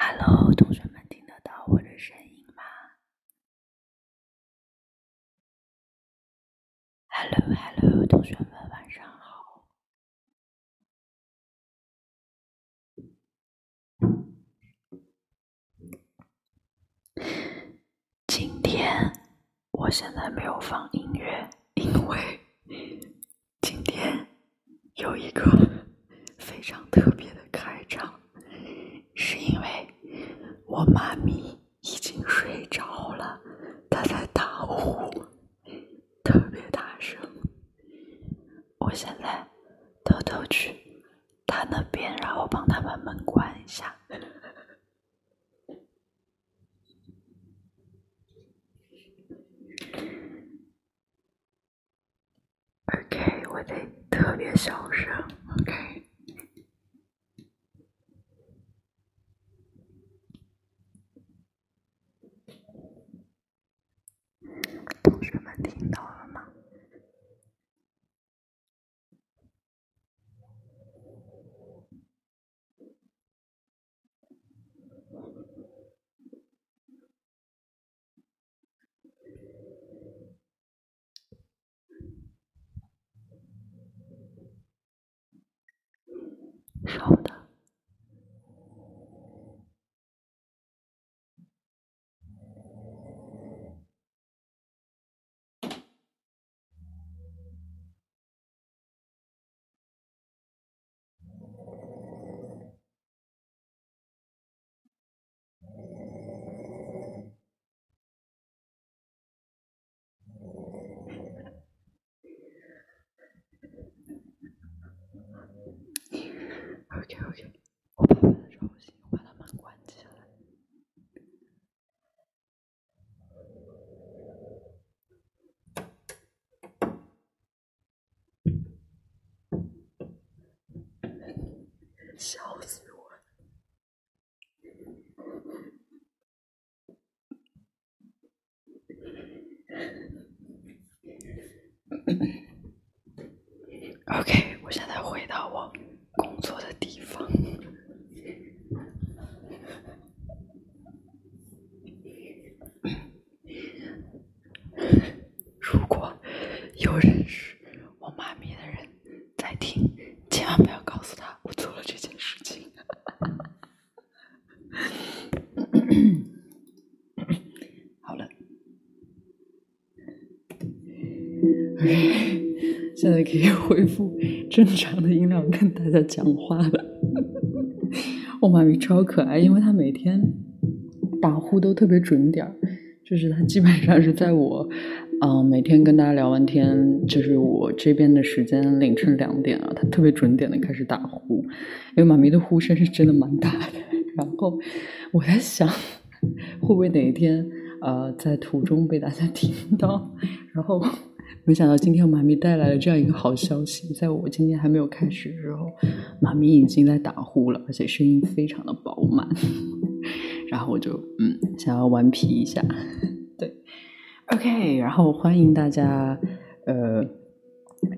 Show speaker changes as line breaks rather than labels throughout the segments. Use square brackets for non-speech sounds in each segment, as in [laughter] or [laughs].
Hello，同学们听得到我的声音吗？Hello，Hello，同学们晚上好。今天我现在没有放音乐，因为今天有一个非常特别的开场，是因为我妈咪已经睡着了，她在打呼，特别大声。我现在偷偷去她那边，然后帮她把门关一下。[laughs] OK，我得特别小声。OK，同学们听到了吗？稍等。OK OK，我怕我的吵醒，我把它门关起来。笑死我了！OK，我现在回到我工作的地方。如果有认识我妈咪的人在听，千万不要告诉他我做了这件事情。好了，OK，现在可以恢复 [laughs] 正常的音量跟大家讲话了。我妈咪超可爱，因为她每天打呼都特别准点儿，就是她基本上是在我，嗯、每天跟大家聊完天，就是我这边的时间凌晨两点啊，她特别准点的开始打呼，因为妈咪的呼声是真的蛮大的。然后我在想，[laughs] 会不会哪一天呃在途中被大家听到？然后没想到今天妈咪带来了这样一个好消息，在我今天还没有开始的时候，妈咪已经在打呼了，而且声音非常的饱满。[laughs] 然后我就嗯想要顽皮一下，[laughs] 对，OK，然后欢迎大家呃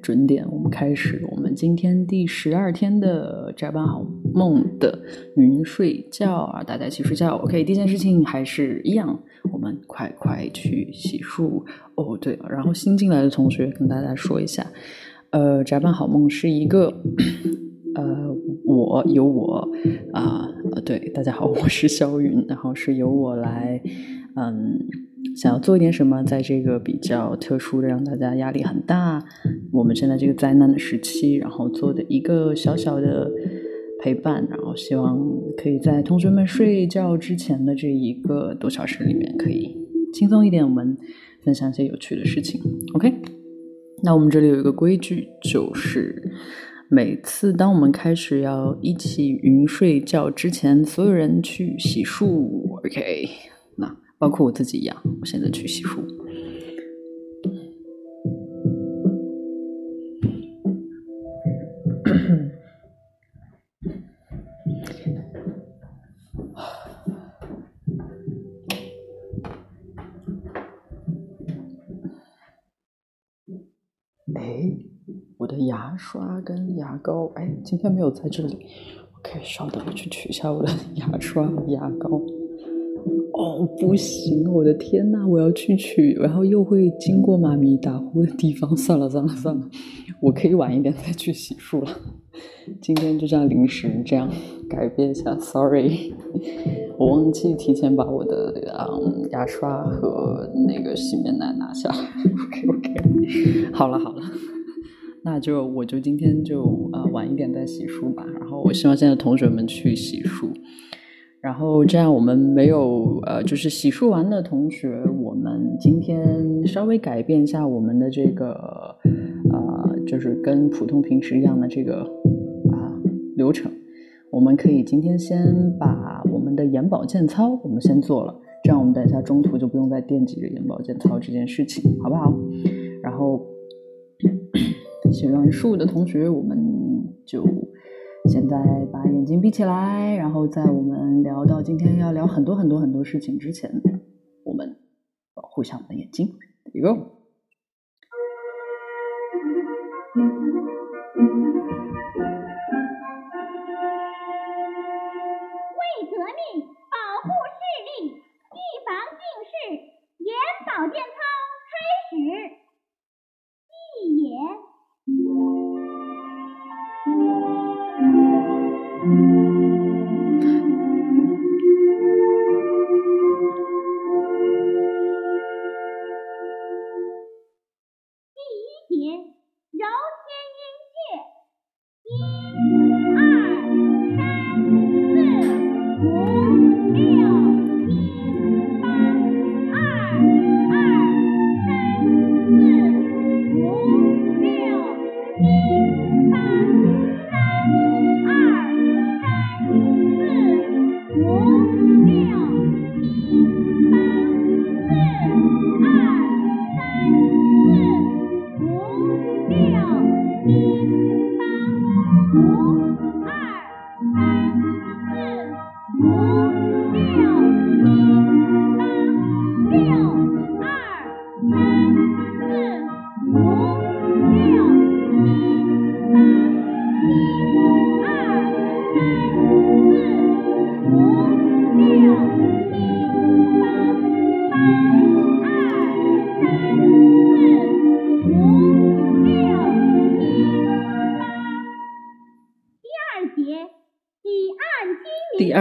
准点，我们开始我们今天第十二天的宅班好梦的云睡觉啊，大家一起睡觉。OK，第一件事情还是一样，我们快快去洗漱。哦，对，然后新进来的同学跟大家说一下，呃，宅班好梦是一个。呃，我由我啊、呃，对，大家好，我是肖云，然后是由我来，嗯，想要做一点什么，在这个比较特殊的、让大家压力很大，我们现在这个灾难的时期，然后做的一个小小的陪伴，然后希望可以在同学们睡觉之前的这一个多小时里面，可以轻松一点，我们分享一些有趣的事情。OK，那我们这里有一个规矩，就是。每次当我们开始要一起云睡觉之前，所有人去洗漱，OK？那包括我自己一样，我现在去洗漱。牙刷跟牙膏，哎，今天没有在这里，我
OK，稍等，我去取一下我的 [laughs] 牙刷和牙膏。哦，不行，我的天呐，我要去取，然后又会经过妈咪打呼的地方。算了算了算了，我可以晚一点再去洗漱了。今天就这样临时这样改变一下，Sorry，[laughs] 我忘记提前把我的嗯牙刷和那个洗面奶拿下来。OK OK，好了好了，那就我就今天就啊晚一点再洗漱吧。然后我希望现在同学们去洗漱。然后这样，我们没有呃，就是洗漱完的同学，我们今天稍微改变一下我们的这个啊，就是跟普通平时一样的这个啊流程。我们可以今天先把我们的眼保健操我们先做了，这样我们等一下中途就不用再惦记着眼保健操这件事情，好不好？然后写完数的同学，我们就。现在把眼睛闭起来，然后在我们聊到今天要聊很多很多很多事情之前，我们保护一下我们的眼睛。一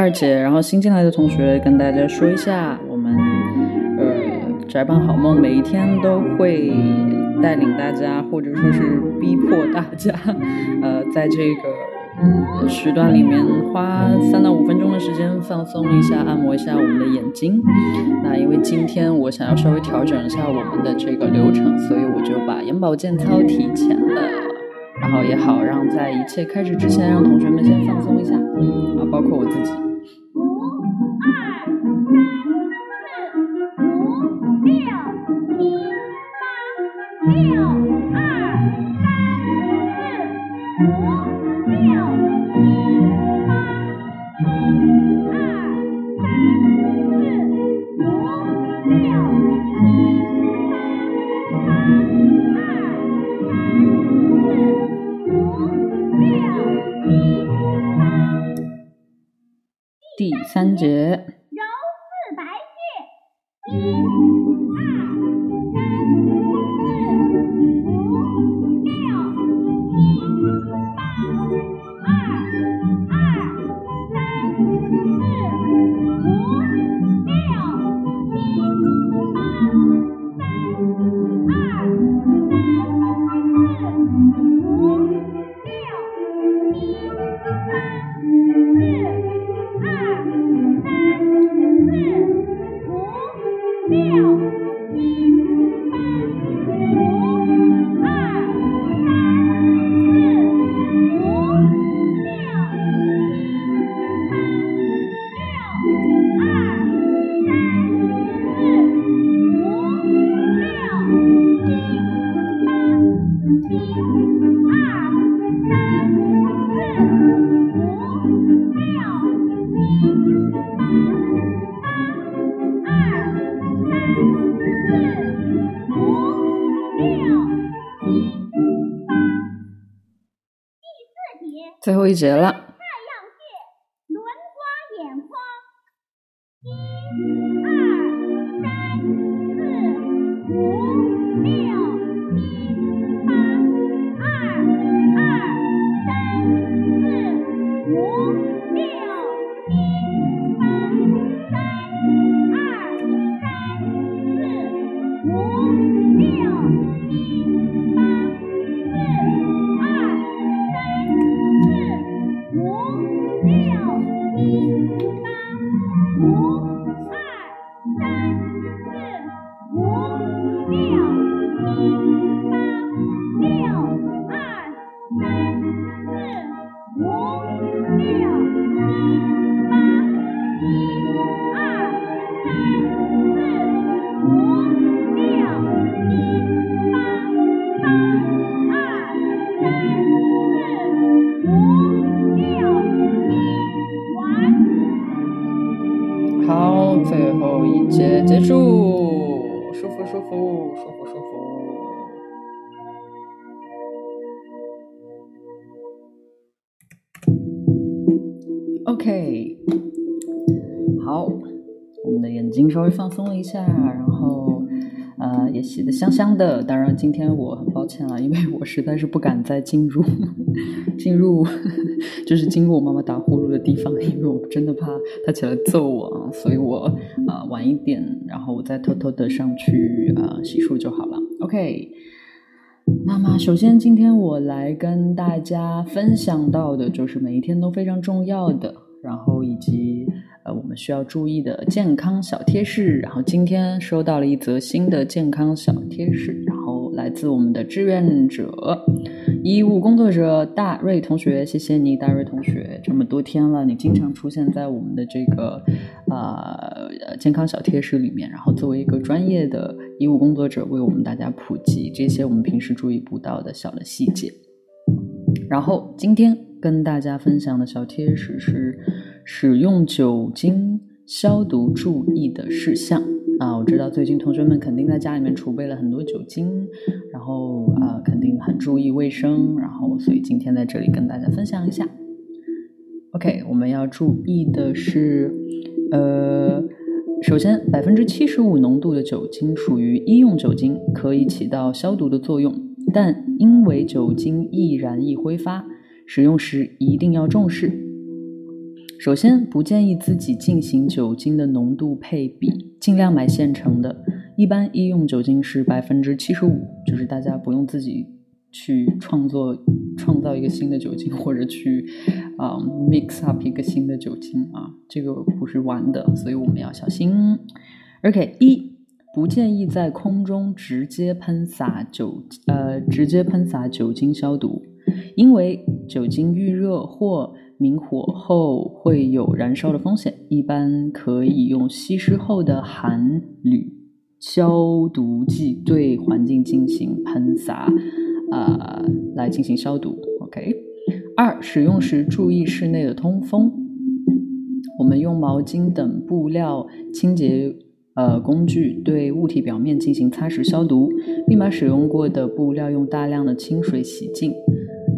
个。节，然后新进来的同学跟大家说一下，我们呃宅班好梦每一天都会带领大家，或者说是逼迫大家，呃，在这个时段里面花三到五分钟的时间放松一下，按摩一下我们的眼睛。那因为今天我想要稍微调整一下我们的这个流程，所以我就把眼保健操提前了，然后也好让在一切开始之前，让同学们先放松一下，啊，包括我自己。六一八。后一节了，
今天我很抱歉了，因为我实在是不敢再进入 [laughs] 进入，[laughs] 就是经过我妈妈打呼噜的地方，因为我真的怕她起来揍我。所以我啊晚一点，然后我再偷偷的上去啊洗漱就好了。OK，那么首先今天我来跟大家分享到的就是每一天都非常重要的，然后以及呃。我们需要注意的健康小贴士，然后今天收到了一则新的健康小贴士，来自我们的志愿者、医务工作者大瑞同学，谢谢你，大瑞同学，这么多天了，你经常出现在我们的这个呃健康小贴士里面，然后作为一个专业的医务工作者，为我们大家普及这些我们平时注意不到的小的细节。然后今天跟大家分享的小贴士是。使用酒精消毒注意的事项啊，我知道最近同学们肯定在家里面储备了很多酒精，然后啊肯定很注意卫生，然后所以今天在这里跟大家分享一下。OK，我们要注意的是，呃，首先百分之七十五浓度的酒精属于医用酒精，可以起到消毒的作用，但因为酒精易燃易挥发，使用时一定要重视。首先，不建议自己进行酒精的浓度配比，尽量买现成的。一般医用酒精是百分之七十五，就是大家不用自己去创作、创造一个新的酒精，[laughs] 或者去啊 mix up 一个新的酒精啊，这个不是玩的，所以我们要小心。OK，一不建议在空中直接喷洒酒呃直接喷洒酒精消毒，因为酒精遇热或明火后会有燃烧的风险，一般可以用稀释后的含铝消毒剂对环境进行喷洒，啊，来进行消毒。OK，二，使用时注意室内的通风。我们用毛巾等布料清洁呃工具对物体表面进行擦拭消毒，并把使用过的布料用大量的清水洗净，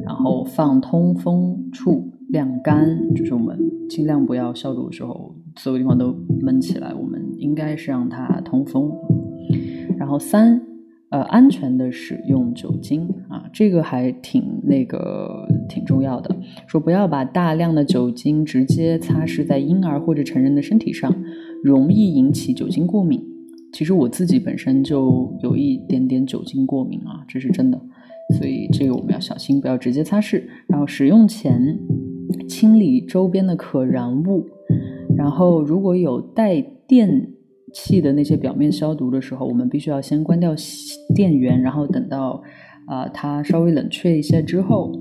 然后放通风处。晾干，就是我们尽量不要消毒的时候，所有地方都闷起来。我们应该是让它通风。然后三，呃，安全的使用酒精啊，这个还挺那个挺重要的。说不要把大量的酒精直接擦拭在婴儿或者成人的身体上，容易引起酒精过敏。其实我自己本身就有一点点酒精过敏啊，这是真的。所以这个我们要小心，不要直接擦拭。然后使用前。清理周边的可燃物，然后如果有带电器的那些表面消毒的时候，我们必须要先关掉电源，然后等到啊它稍微冷却一些之后，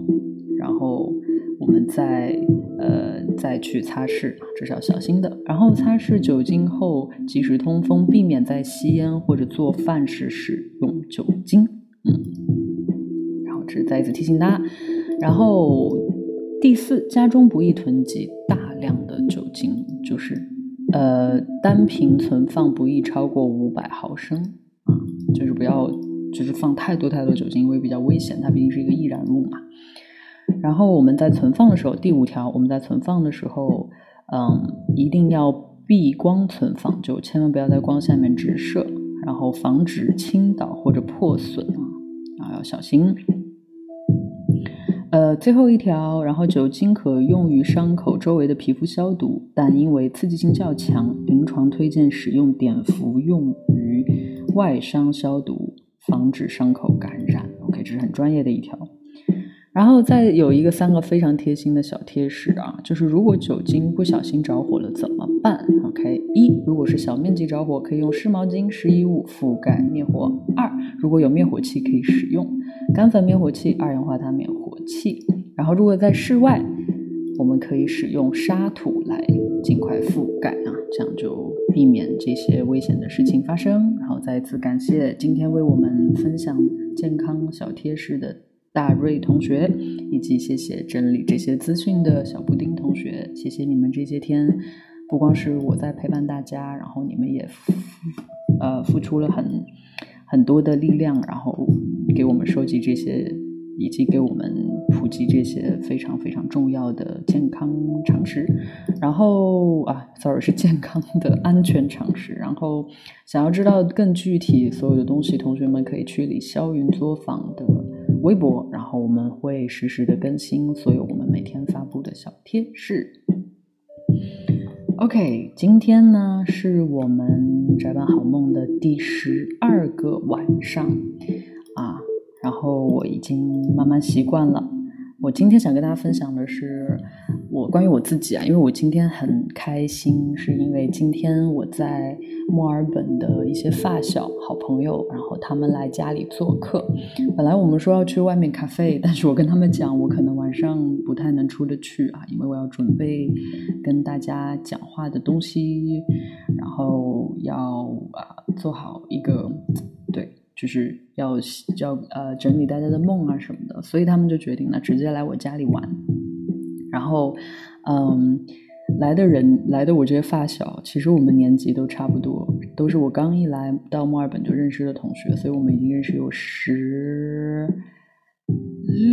然后我们再呃再去擦拭，这是要小心的。然后擦拭酒精后及时通风，避免在吸烟或者做饭时使用酒精。嗯，然后这是再一次提醒大家，然后。第四，家中不宜囤积大量的酒精，就是呃单瓶存放不宜超过五百毫升啊，就是不要就是放太多太多酒精，因为比较危险，它毕竟是一个易燃物嘛。然后我们在存放的时候，第五条，我们在存放的时候，嗯，一定要避光存放，就千万不要在光下面直射，然后防止倾倒或者破损啊，啊要小心。呃，最后一条，然后酒精可用于伤口周围的皮肤消毒，但因为刺激性较强，临床推荐使用碘伏用于外伤消毒，防止伤口感染。OK，这是很专业的一条。然后再有一个三个非常贴心的小贴士啊，就是如果酒精不小心着火了怎么办？OK，一如果是小面积着火，可以用湿毛巾、湿衣物覆盖灭火。二如果有灭火器可以使用干粉灭火器、二氧化碳灭火器。然后如果在室外，我们可以使用沙土来尽快覆盖啊，这样就避免这些危险的事情发生。然后再次感谢今天为我们分享健康小贴士的。大瑞同学，以及谢谢整理这些资讯的小布丁同学，谢谢你们这些天，不光是我在陪伴大家，然后你们也呃付出了很很多的力量，然后给我们收集这些，以及给我们普及这些非常非常重要的健康常识。然后啊，sorry，是健康的安全常识。然后想要知道更具体所有的东西，同学们可以去李霄云作坊的微博，然后我们会实时的更新所有我们每天发布的小贴士。OK，今天呢是我们宅版好梦的第十二个晚上，然后我已经慢慢习惯了。我今天想跟大家分享的是我关于我自己啊，因为我今天很开心，是因为今天我在墨尔本的一些发小好朋友，然后他们来家里做客。本来我们说要去外面咖啡，但是我跟他们讲，我可能晚上不太能出得去啊，因为我要准备跟大家讲话的东西，然后要啊做好一个。就是要要呃整理大家的梦啊什么的，所以他们就决定了直接来我家里玩。然后，嗯，来的人来的我这些发小，其实我们年纪都差不多，都是我刚一来到墨尔本就认识的同学，所以我们已经认识有十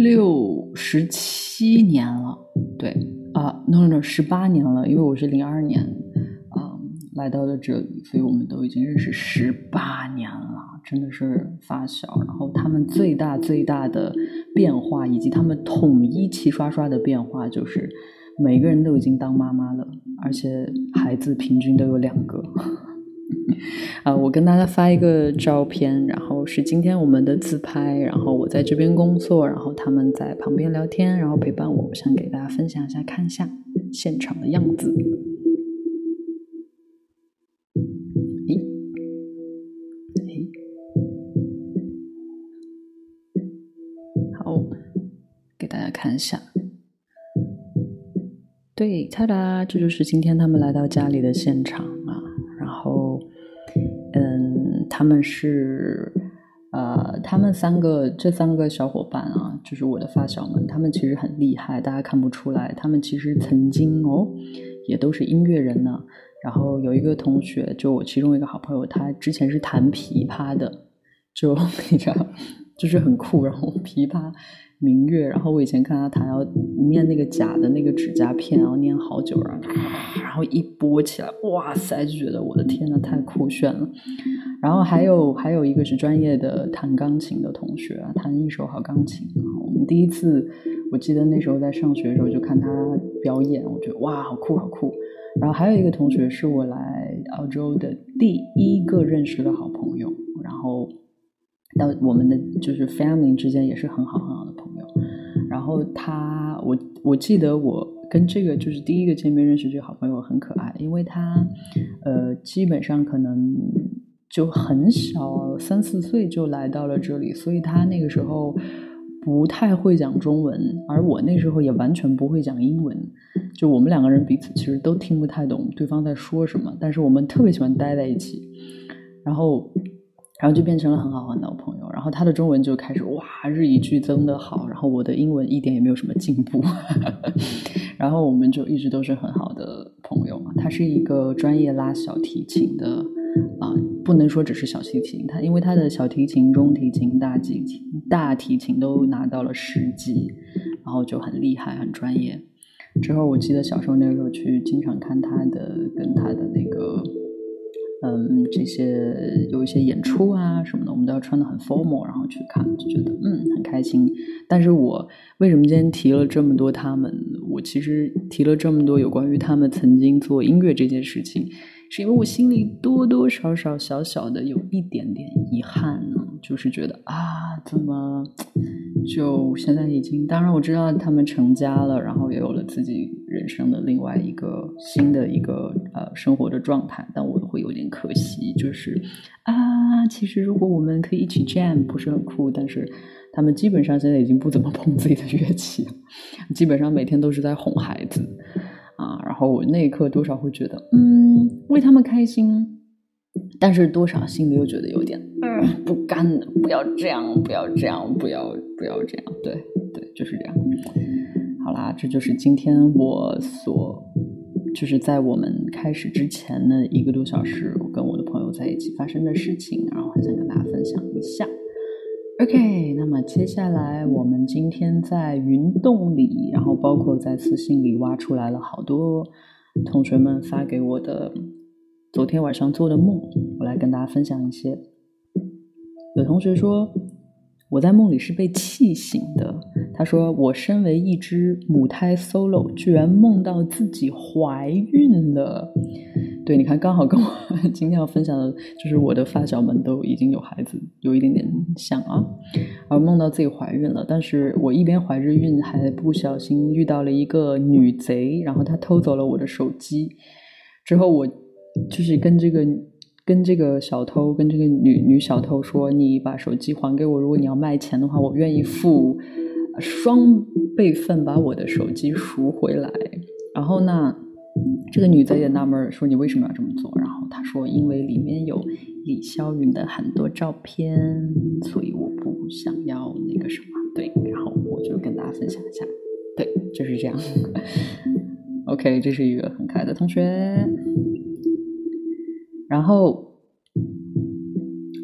六十七年了。对啊，no no no，十八年了，因为我是零二年嗯。来到了这里，所以我们都已经认识十八年了，真的是发小。然后他们最大最大的变化，以及他们统一齐刷刷的变化，就是每个人都已经当妈妈了，而且孩子平均都有两个。啊，[laughs] 我跟大家发一个照片，然后是今天我们的自拍，然后我在这边工作，然后他们在旁边聊天，然后陪伴我，想给大家分享一下，看一下现场的样子。看一下，对，他哒，这就是今天他们来到家里的现场啊。然后，嗯，他们是，呃，他们三个这三个小伙伴啊，就是我的发小们，他们其实很厉害，大家看不出来，他们其实曾经哦，也都是音乐人呢。然后有一个同学，就我其中一个好朋友，他之前是弹琵琶的，就 [laughs] 你知道，就是很酷，然后琵琶。明月，然后我以前看他弹，要念那个假的那个指甲片，然后念好久，然后然后一拨起来，哇塞，就觉得我的天呐，太酷炫了。然后还有还有一个是专业的弹钢琴的同学，弹一手好钢琴。我们第一次，我记得那时候在上学的时候就看他表演，我觉得哇，好酷好酷。然后还有一个同学是我来澳洲的第一个认识的好朋友，然后。到我们的就是 family 之间也是很好很好的，然后他我我记得我跟这个就是第一个见面认识这个好朋友很可爱，因为他呃基本上可能就很小三四岁就来到了这里，所以他那个时候不太会讲中文，而我那时候也完全不会讲英文，就我们两个人彼此其实都听不太懂对方在说什么，但是我们特别喜欢待在一起，然后。然后就变成了很好很好的朋友，然后他的中文就开始哇日益剧增的好，然后我的英文一点也没有什么进步，[laughs] 然后我们就一直都是很好的朋友嘛。他是一个专业拉小提琴的啊，不能说只是小提琴，他因为他的小提琴、中提琴、大提琴、大提琴都拿到了十级，然后就很厉害、很专业。之后我记得小时候那个时候去经常看他的跟他的那个。嗯，这些有一些演出啊什么的，我们都要穿的很 formal，然后去看，就觉得嗯很开心。但是我为什么今天提了这么多他们？我其实提了这么多有关于他们曾经做音乐这件事情，是因为我心里多多少少小小的有一点点遗憾呢，就是觉得啊，怎么就现在已经？当然我知道他们成家了，然后也有了自己人生的另外一个新的一个呃生活的状态，但我。会有点可惜，就是啊，其实如果我们可以一起 jam，不是很酷。但是他们基本上现在已经不怎么碰自己的乐器，基本上每天都是在哄孩子啊。然后我那一刻多少会觉得，嗯，为他们开心，但是多少心里又觉得有点嗯不甘，不要这样，不要这样，不要不要这样，对对，就是这样。好啦，这就是今天我所。就是在我们开始之前的一个多小时，我跟我的朋友在一起发生的事情，然后很想跟大家分享一下。OK，那么接下来我们今天在云洞里，然后包括在私信里挖出来了好多同学们发给我的昨天晚上做的梦，我来跟大家分享一些。有同学说我在梦里是被气醒的，他说我身为一只母胎 solo，居然梦到自己怀孕了。对，你看，刚好跟我 [laughs] 今天要分享的，就是我的发小们都已经有孩子，有一点点像啊。而梦到自己怀孕了，但是我一边怀着孕，还不小心遇到了一个女贼，然后她偷走了我的手机。之后我就是跟这个跟这个小偷，跟这个女女小偷说：“你把手机还给我，如果你要卖钱的话，我愿意付双倍份把我的手机赎回来。”然后呢？这个女的也纳闷说：“你为什么要这么做？”然后她说：“因为里面有李霄云的很多照片，所以我不想要那个什么。”对，然后我就跟大家分享一下。对，就是这样。OK，这是一个很可爱的同学。然后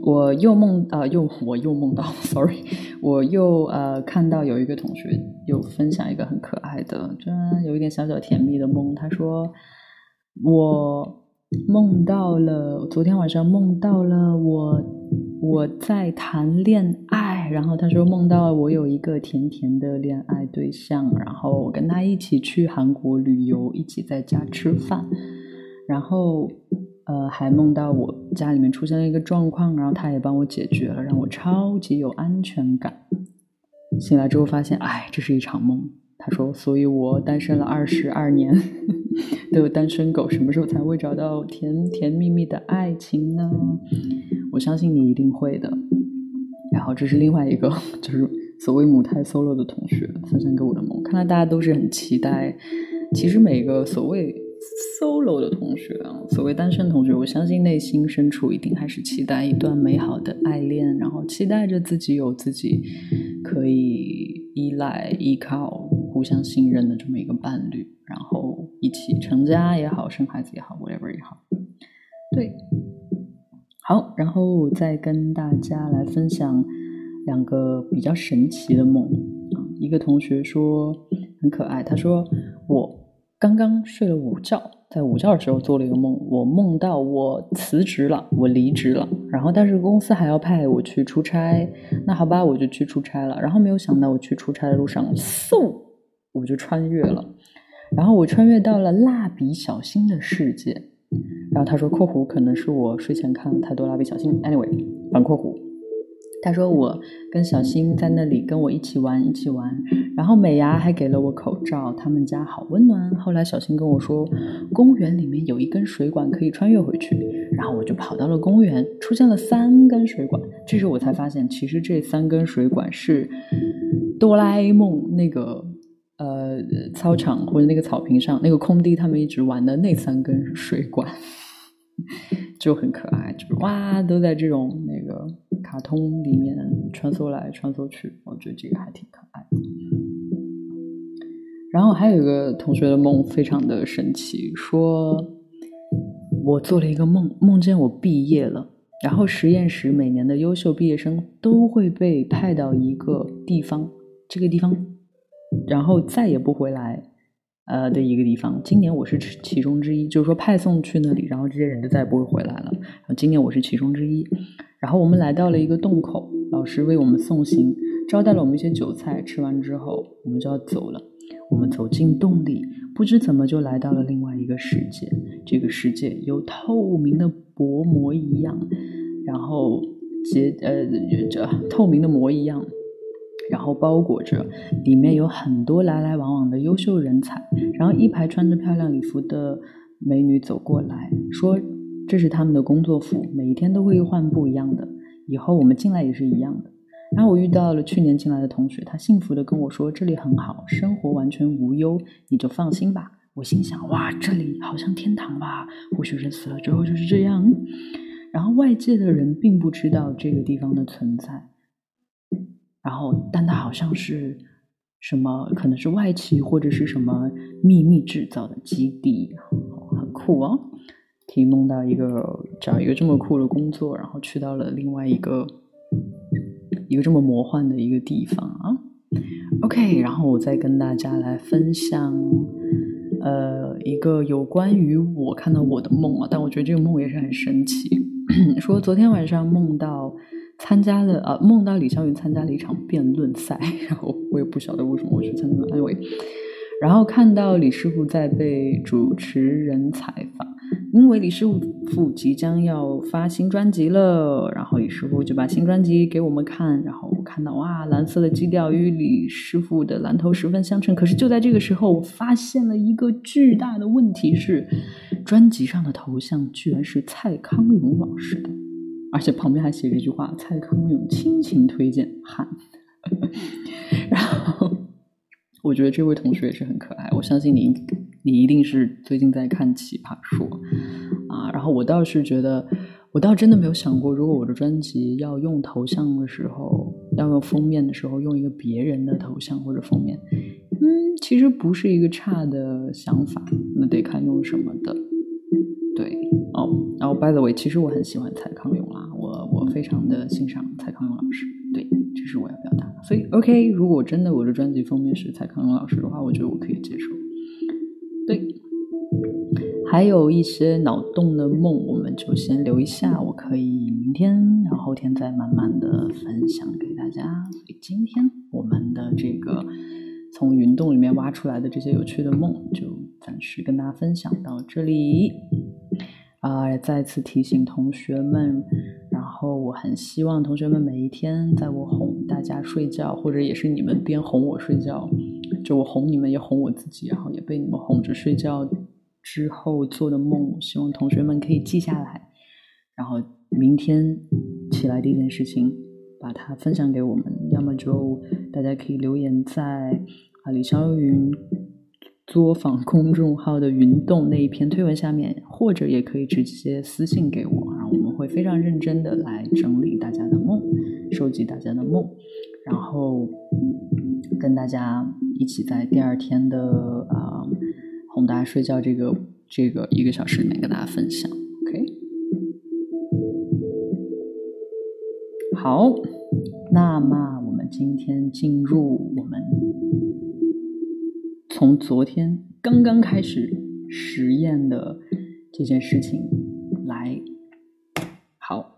我又梦啊，又我又梦到，[laughs] sorry，我又呃看到有一个同学又分享一个很可爱的，这有一点小小甜蜜的梦。他说。我梦到了，昨天晚上梦到了我我在谈恋爱，然后他说梦到我有一个甜甜的恋爱对象，然后我跟他一起去韩国旅游，一起在家吃饭，然后呃还梦到我家里面出现了一个状况，然后他也帮我解决了，让我超级有安全感。醒来之后发现，哎，这是一场梦。他说，所以我单身了二十二年。[laughs] 都有单身狗，什么时候才会找到甜甜蜜蜜的爱情呢？我相信你一定会的。然后这是另外一个，就是所谓母胎 solo 的同学分享给我的梦。看来大家都是很期待。其实每个所谓 solo 的同学啊，所谓单身同学，我相信内心深处一定还是期待一段美好的爱恋，然后期待着自己有自己可以依赖、依靠、互相信任的这么一个伴侣。然后一起成家也好，生孩子也好，whatever 也好，对，好，然后再跟大家来分享两个比较神奇的梦。一个同学说很可爱，他说我刚刚睡了午觉，在午觉的时候做了一个梦，我梦到我辞职了，我离职了，然后但是公司还要派我去出差，那好吧，我就去出差了。然后没有想到我去出差的路上，嗖，我就穿越了。然后我穿越到了蜡笔小新的世界，然后他说（括弧可能是我睡前看了太多蜡笔小新）。Anyway，反括弧，他说我跟小新在那里跟我一起玩，一起玩。然后美伢还给了我口罩，他们家好温暖。后来小新跟我说，公园里面有一根水管可以穿越回去，然后我就跑到了公园，出现了三根水管。这时我才发现，其实这三根水管是哆啦 A 梦那个。呃，操场或者那个草坪上那个空地，他们一直玩的那三根水管 [laughs] 就很可爱，就是哇，都在这种那个卡通里面穿梭来穿梭去，我觉得这个还挺可爱的。然后还有一个同学的梦非常的神奇，说我做了一个梦，梦见我毕业了，然后实验室每年的优秀毕业生都会被派到一个地方，这个地方。然后再也不回来，呃的一个地方。今年我是其中之一，就是说派送去那里，然后这些人就再也不会回来了。然后今年我是其中之一。然后我们来到了一个洞口，老师为我们送行，招待了我们一些酒菜。吃完之后，我们就要走了。我们走进洞里，不知怎么就来到了另外一个世界。这个世界有透明的薄膜一样，然后结呃这透明的膜一样。然后包裹着，里面有很多来来往往的优秀人才。然后一排穿着漂亮礼服的美女走过来说：“这是他们的工作服，每一天都会换不一样的。以后我们进来也是一样的。”然后我遇到了去年进来的同学，他幸福的跟我说：“这里很好，生活完全无忧，你就放心吧。”我心想：“哇，这里好像天堂吧？或许人死了之后就是这样。”然后外界的人并不知道这个地方的存在。然后，但它好像是什么？可能是外企或者是什么秘密制造的基地，很酷哦。可以梦到一个找一个这么酷的工作，然后去到了另外一个一个这么魔幻的一个地方啊。OK，然后我再跟大家来分享，呃，一个有关于我看到我的梦啊，但我觉得这个梦也是很神奇。[coughs] 说昨天晚上梦到参加了啊，梦到李霄云参加了一场辩论赛，[laughs] 然后我也不晓得为什么我去参加了，anyway，然后看到李师傅在被主持人采访。因为李师傅即将要发新专辑了，然后李师傅就把新专辑给我们看，然后我看到哇，蓝色的基调与李师傅的蓝头十分相称。可是就在这个时候，我发现了一个巨大的问题是，专辑上的头像居然是蔡康永老师的，而且旁边还写着一句话：“蔡康永亲情推荐汉。” [laughs] 然后我觉得这位同学也是很可爱，我相信你。你一定是最近在看《奇葩说》啊，然后我倒是觉得，我倒真的没有想过，如果我的专辑要用头像的时候，要用封面的时候用一个别人的头像或者封面，嗯，其实不是一个差的想法，那得看用什么的。对，哦，然后 by the way，其实我很喜欢蔡康永，我非常的欣赏蔡康永老师，对，这是我要表达的。所以 OK，如果真的我的专辑封面是蔡康永老师的话，我觉得我可以接受。对，还有一些脑洞的梦，我们就先留一下，我可以明天，然后后天再慢慢的分享给大家。所以今天我们的这个从云洞里面挖出来的这些有趣的梦，就暂时跟大家分享到这里。啊，再次提醒同学们，后我很希望同学们每一天在我哄大家睡觉，或者也是你们边哄我睡觉。就我哄你们，也哄我自己，然后也被你们哄着睡觉之后做的梦，希望同学们可以记下来，然后明天起来第一件事情把它分享给我们，要么就大家可以留言在啊李霄云作坊公众号的云洞那一篇推文下面，或者也可以直接私信给我，会非常认真的来整理大家的梦，收集大家的梦，然后跟大家。一起在第二天的啊哄大家睡觉这个这个一个小时里面跟大家分享，OK？好，那么我们今天进入我们从昨天刚刚开始实验的这件事情。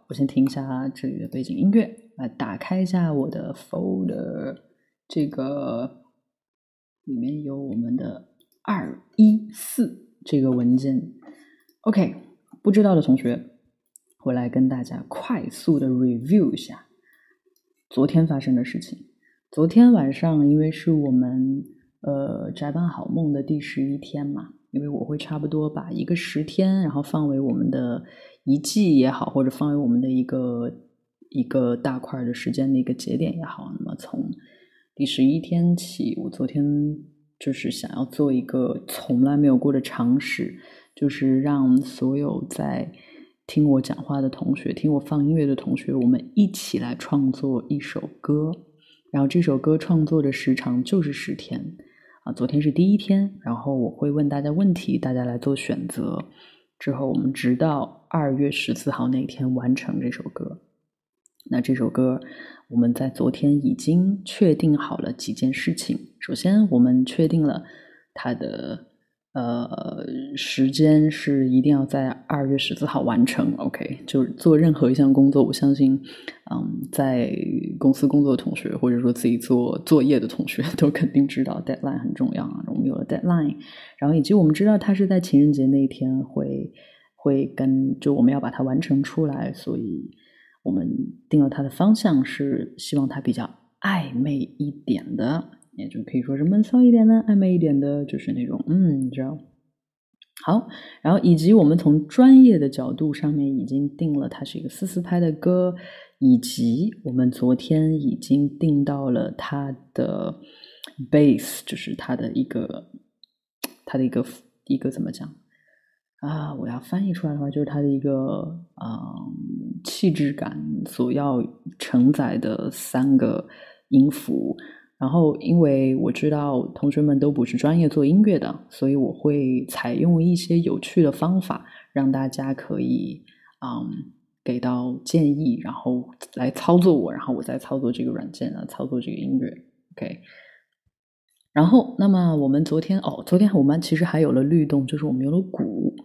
我先听一下这里的背景音乐，来打开一下我的 folder 这个。里面有我们的二一四这个文件，OK，不知道的同学，我来跟大家快速的 review 一下昨天发生的事情。昨天晚上，因为是我们呃宅班好梦的第十一天嘛，因为我会差不多把一个十天，然后放为我们的一季也好，或者放为我们的一个一个大块的时间的一个节点也好，那么从。第十一天起，我昨天就是想要做一个从来没有过的尝试，就是让所有在听我讲话的同学、听我放音乐的同学，我们一起来创作一首歌。然后这首歌创作的时长就是十天啊，昨天是第一天，然后我会问大家问题，大家来做选择。之后我们直到二月十四号那天完成这首歌。那这首歌。我们在昨天已经确定好了几件事情。首先，我们确定了它的呃时间是一定要在二月十四号完成。OK，就是做任何一项工作，我相信，嗯，在公司工作的同学，或者说自己做作业的同学，[laughs] 都肯定知道 deadline 很重要啊。我们有了 deadline，然后以及我们知道它是在情人节那一天会会跟就我们要把它完成出来，所以。我们定了它的方向是希望它比较暧昧一点的，也就可以说是闷骚一点的，暧昧一点的，就是那种嗯，你知道。好，然后以及我们从专业的角度上面已经定了它是一个四四拍的歌，以及我们昨天已经定到了它的 base，就是它的一个它的一个一个怎么讲？啊，我要翻译出来的话，就是它的一个嗯气质感所要承载的三个音符。然后，因为我知道同学们都不是专业做音乐的，所以我会采用一些有趣的方法，让大家可以嗯给到建议，然后来操作我，然后我再操作这个软件啊，操作这个音乐。OK。然后，那么我们昨天哦，昨天我们其实还有了律动，就是我们有了鼓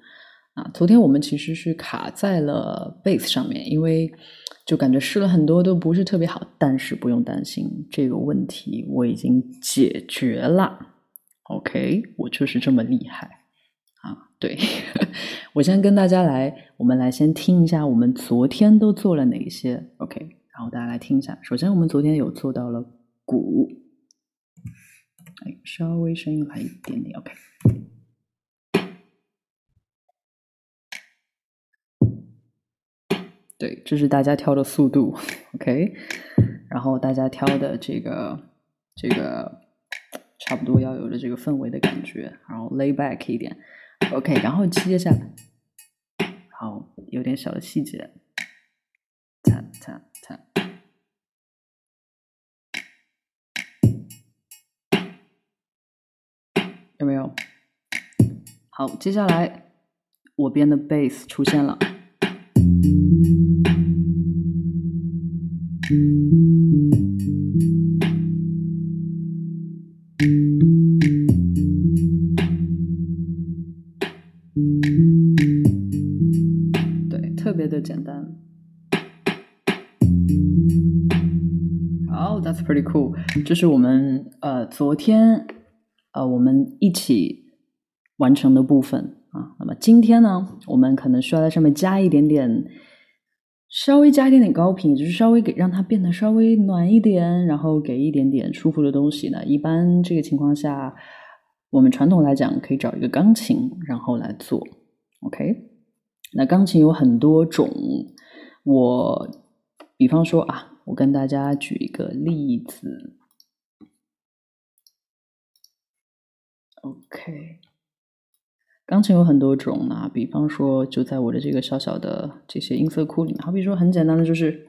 啊。昨天我们其实是卡在了 bass 上面，因为就感觉试了很多都不是特别好。但是不用担心这个问题，我已经解决了。OK，我就是这么厉害啊！对 [laughs] 我先跟大家来，我们来先听一下我们昨天都做了哪些。OK，然后大家来听一下。首先，我们昨天有做到了鼓。哎，稍微声音来一点点，OK。对，这是大家挑的速度，OK。然后大家挑的这个这个差不多要有的这个氛围的感觉，然后 lay back 一点，OK。然后接下来，好，有点小的细节，擦擦擦。有没有？好，接下来我编的 bass 出现了。对，特别的简单。好，That's pretty cool。这是我们呃昨天。呃，我们一起完成的部分啊，那么今天呢，我们可能需要在上面加一点点，稍微加一点点高频，就是稍微给让它变得稍微暖一点，然后给一点点舒服的东西呢。一般这个情况下，我们传统来讲可以找一个钢琴，然后来做。OK，那钢琴有很多种，我比方说啊，我跟大家举一个例子。OK，钢琴有很多种啊，比方说就在我的这个小小的这些音色库里面，好比说很简单的就是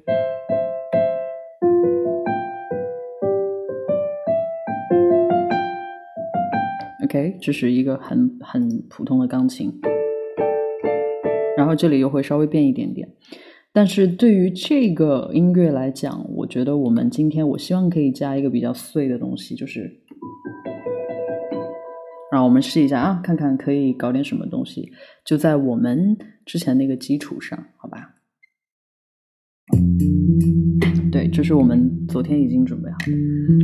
，OK，这是一个很很普通的钢琴，然后这里又会稍微变一点点，但是对于这个音乐来讲，我觉得我们今天我希望可以加一个比较碎的东西，就是。让我们试一下啊，看看可以搞点什么东西，就在我们之前那个基础上，好吧？对，这是我们昨天已经准备好的。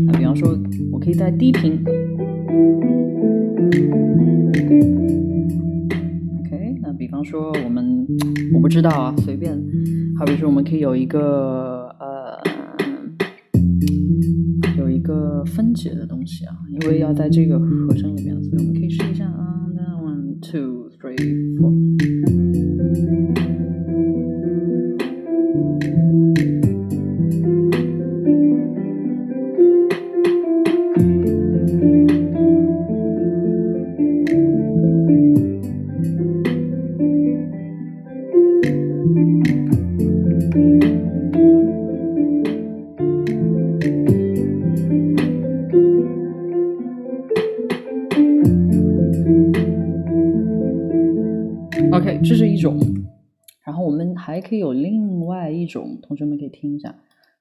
那比方说，我可以在低频，OK。那比方说，我们我不知道啊，随便。好比说，我们可以有一个分解的东西啊，因为要在这个和声里面，所以我们可以试一下啊。One, two, three, four.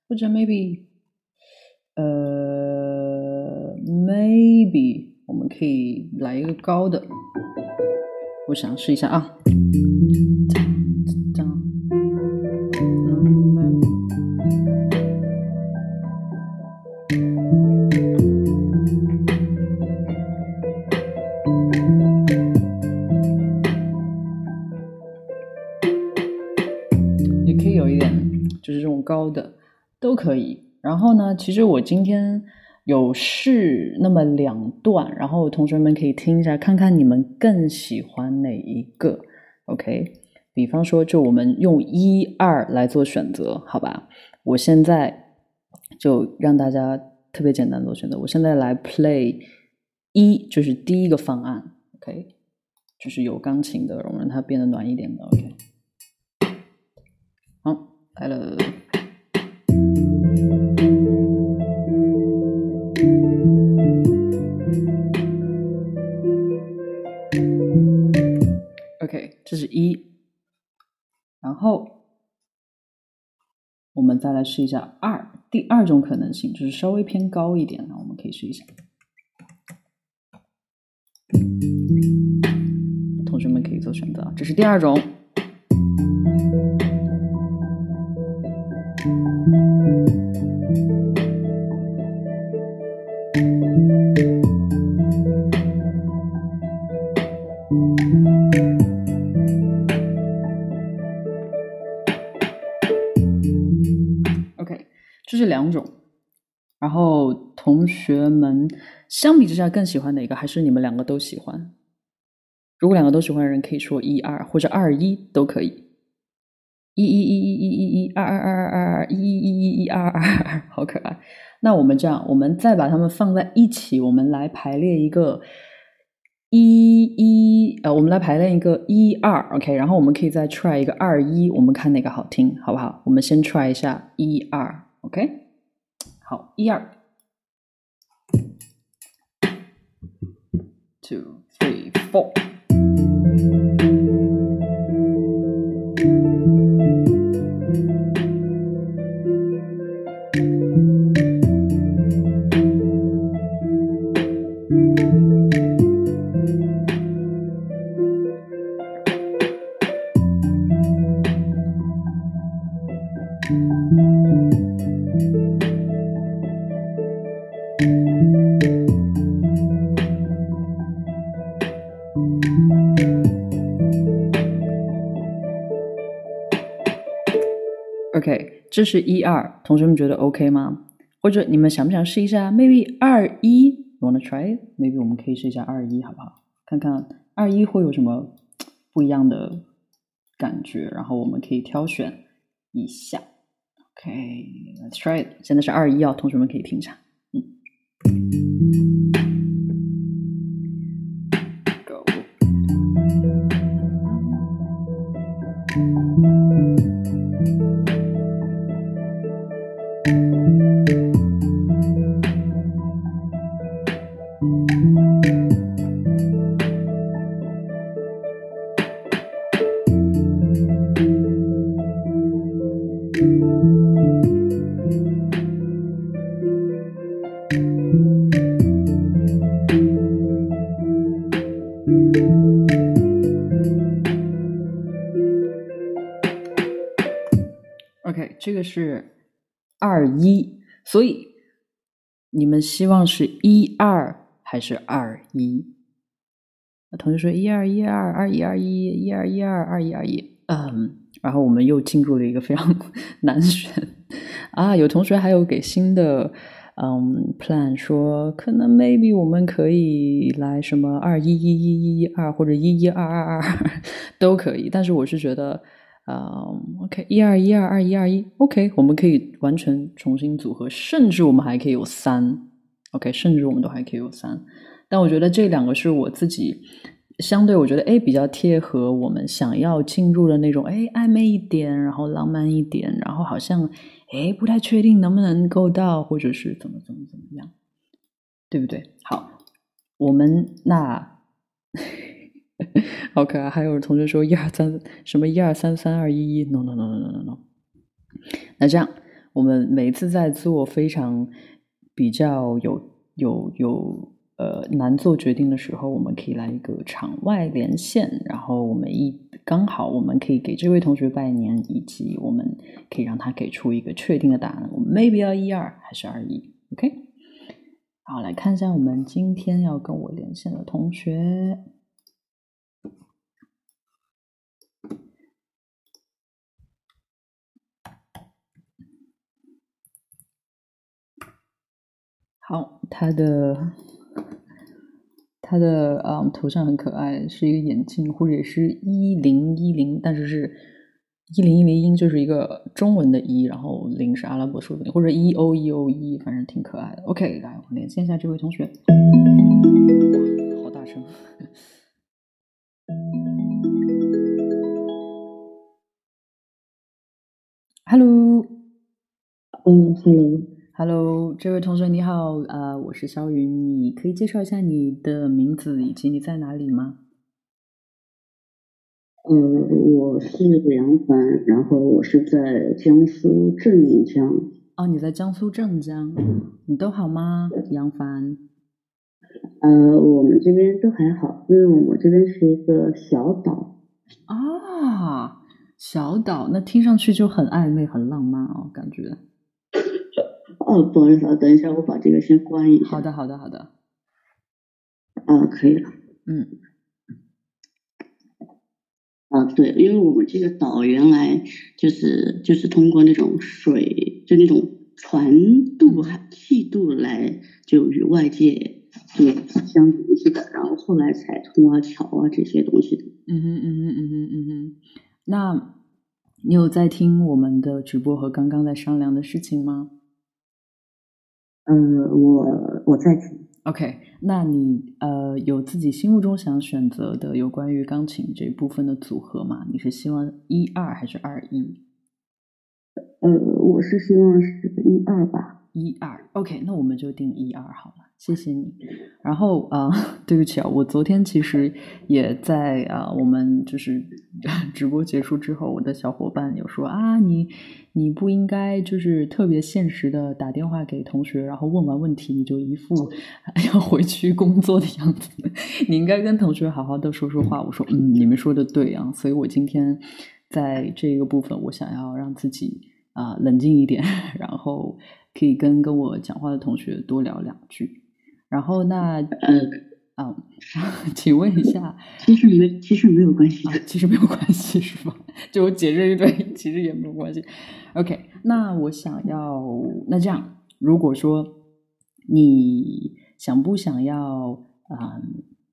或者 maybe，呃，maybe 我们可以来一个高的，我想试一下啊。也可以有一点，就是这种高的都可以。然后呢，其实我今天有试那么两段，然后同学们可以听一下，看看你们更喜欢哪一个。OK，比方说，就我们用一二来做选择，好吧？我现在就让大家特别简单做选择。我现在来 play 一，就是第一个方案。OK，就是有钢琴的，我们让它变得暖一点的。OK，好，来了。这是一。然后我们再来试一下二，第二种可能性就是稍微偏高一点，那我们可以试一下。同学们可以做选择，这是第二种。后同学们相比之下更喜欢哪个？还是你们两个都喜欢？如果两个都喜欢的人，可以说一二或者二一都可以。一一一一一一一二二二二二一一一一一二二二，好可爱。那我们这样，我们再把它们放在一起，我们来排列一个一一呃，我们来排列一个一二，OK。然后我们可以再 try 一个二一，我们看哪个好听，好不好？我们先 try 一下一二，OK。好，一二，two three four。OK，这是一二，同学们觉得 OK 吗？或者你们想不想试一下？Maybe 二一，wanna try？Maybe 我们可以试一下二一，好不好？看看二一会有什么不一样的感觉，然后我们可以挑选一下。OK，let's try it。现在是二一哦，同学们可以听一下。嗯。所以你们希望是一二还是二一？那同学说一二一二二一二一一二一二二一二一，嗯，然后我们又进入了一个非常 [laughs] 难选啊！有同学还有给新的嗯 plan 说，可能 maybe 我们可以来什么二一一一一二或者一一二二二都可以，但是我是觉得。啊，OK，一二一二二一二一，OK，我们可以完全重新组合，甚至我们还可以有三，OK，甚至我们都还可以有三。但我觉得这两个是我自己相对，我觉得哎比较贴合我们想要进入的那种哎暧昧一点，然后浪漫一点，然后好像哎不太确定能不能够到，或者是怎么怎么怎么样，对不对？好，我们那。[laughs] 好可爱！还有同学说一二三什么一二三三二一一，no no no no no no。那这样，我们每次在做非常比较有有有呃难做决定的时候，我们可以来一个场外连线，然后我们一刚好我们可以给这位同学拜年，以及我们可以让他给出一个确定的答案。我们 maybe 要一二还是二一？OK。好，来看一下我们今天要跟我连线的同学。好，他的他的嗯头像很可爱，是一个眼镜，或者是一零一零，但是是一零一零音就是一个中文的一，然后零是阿拉伯数字，或者一 o 一 o 一，反正挺可爱的。OK，来，我连线一下这位同学。哇，好大声！Hello，
嗯，Hello。
Hello，这位同学你好，呃，我是肖云，你可以介绍一下你的名字以及你在哪里吗？
呃，我是杨凡，然后我是在江苏镇江。
哦，你在江苏镇江，你都好吗，杨凡？
呃，我们这边都还好，因为我们这边是一个小岛。
啊，小岛，那听上去就很暧昧、很浪漫哦，感觉。
哦，不好意思啊，等一下，我把这个先关一下。
好的，好的，好的。
啊，可以了。
嗯。
啊，对，因为我们这个岛原来就是就是通过那种水，就那种船渡、气渡来就与外界就相联系的，然后后来才通啊桥啊这些东西的。
嗯哼，嗯哼，嗯哼，嗯哼。那你有在听我们的直播和刚刚在商量的事情吗？
嗯，我我在听。
OK，那你呃有自己心目中想选择的有关于钢琴这部分的组合吗？你是希望一二还是二一？
呃，我是希望是一二吧。
一二，OK，那我们就定一二好了。谢谢你。然后啊，[laughs] 对不起啊，我昨天其实也在啊，我们就是 [laughs] 直播结束之后，我的小伙伴有说啊，你你不应该就是特别现实的打电话给同学，然后问完问题你就一副 [laughs] 要回去工作的样子，你应该跟同学好好的说说话。我说嗯，你们说的对啊，所以我今天在这个部分，我想要让自己啊冷静一点，然后可以跟跟我讲话的同学多聊两句。然后那
呃
啊，[laughs] 请问一下，[laughs]
其实没其实没有关系，
其实没有关系是吧？[laughs] 就我解释一堆，其实也没有关系。OK，那我想要那这样，如果说你想不想要啊，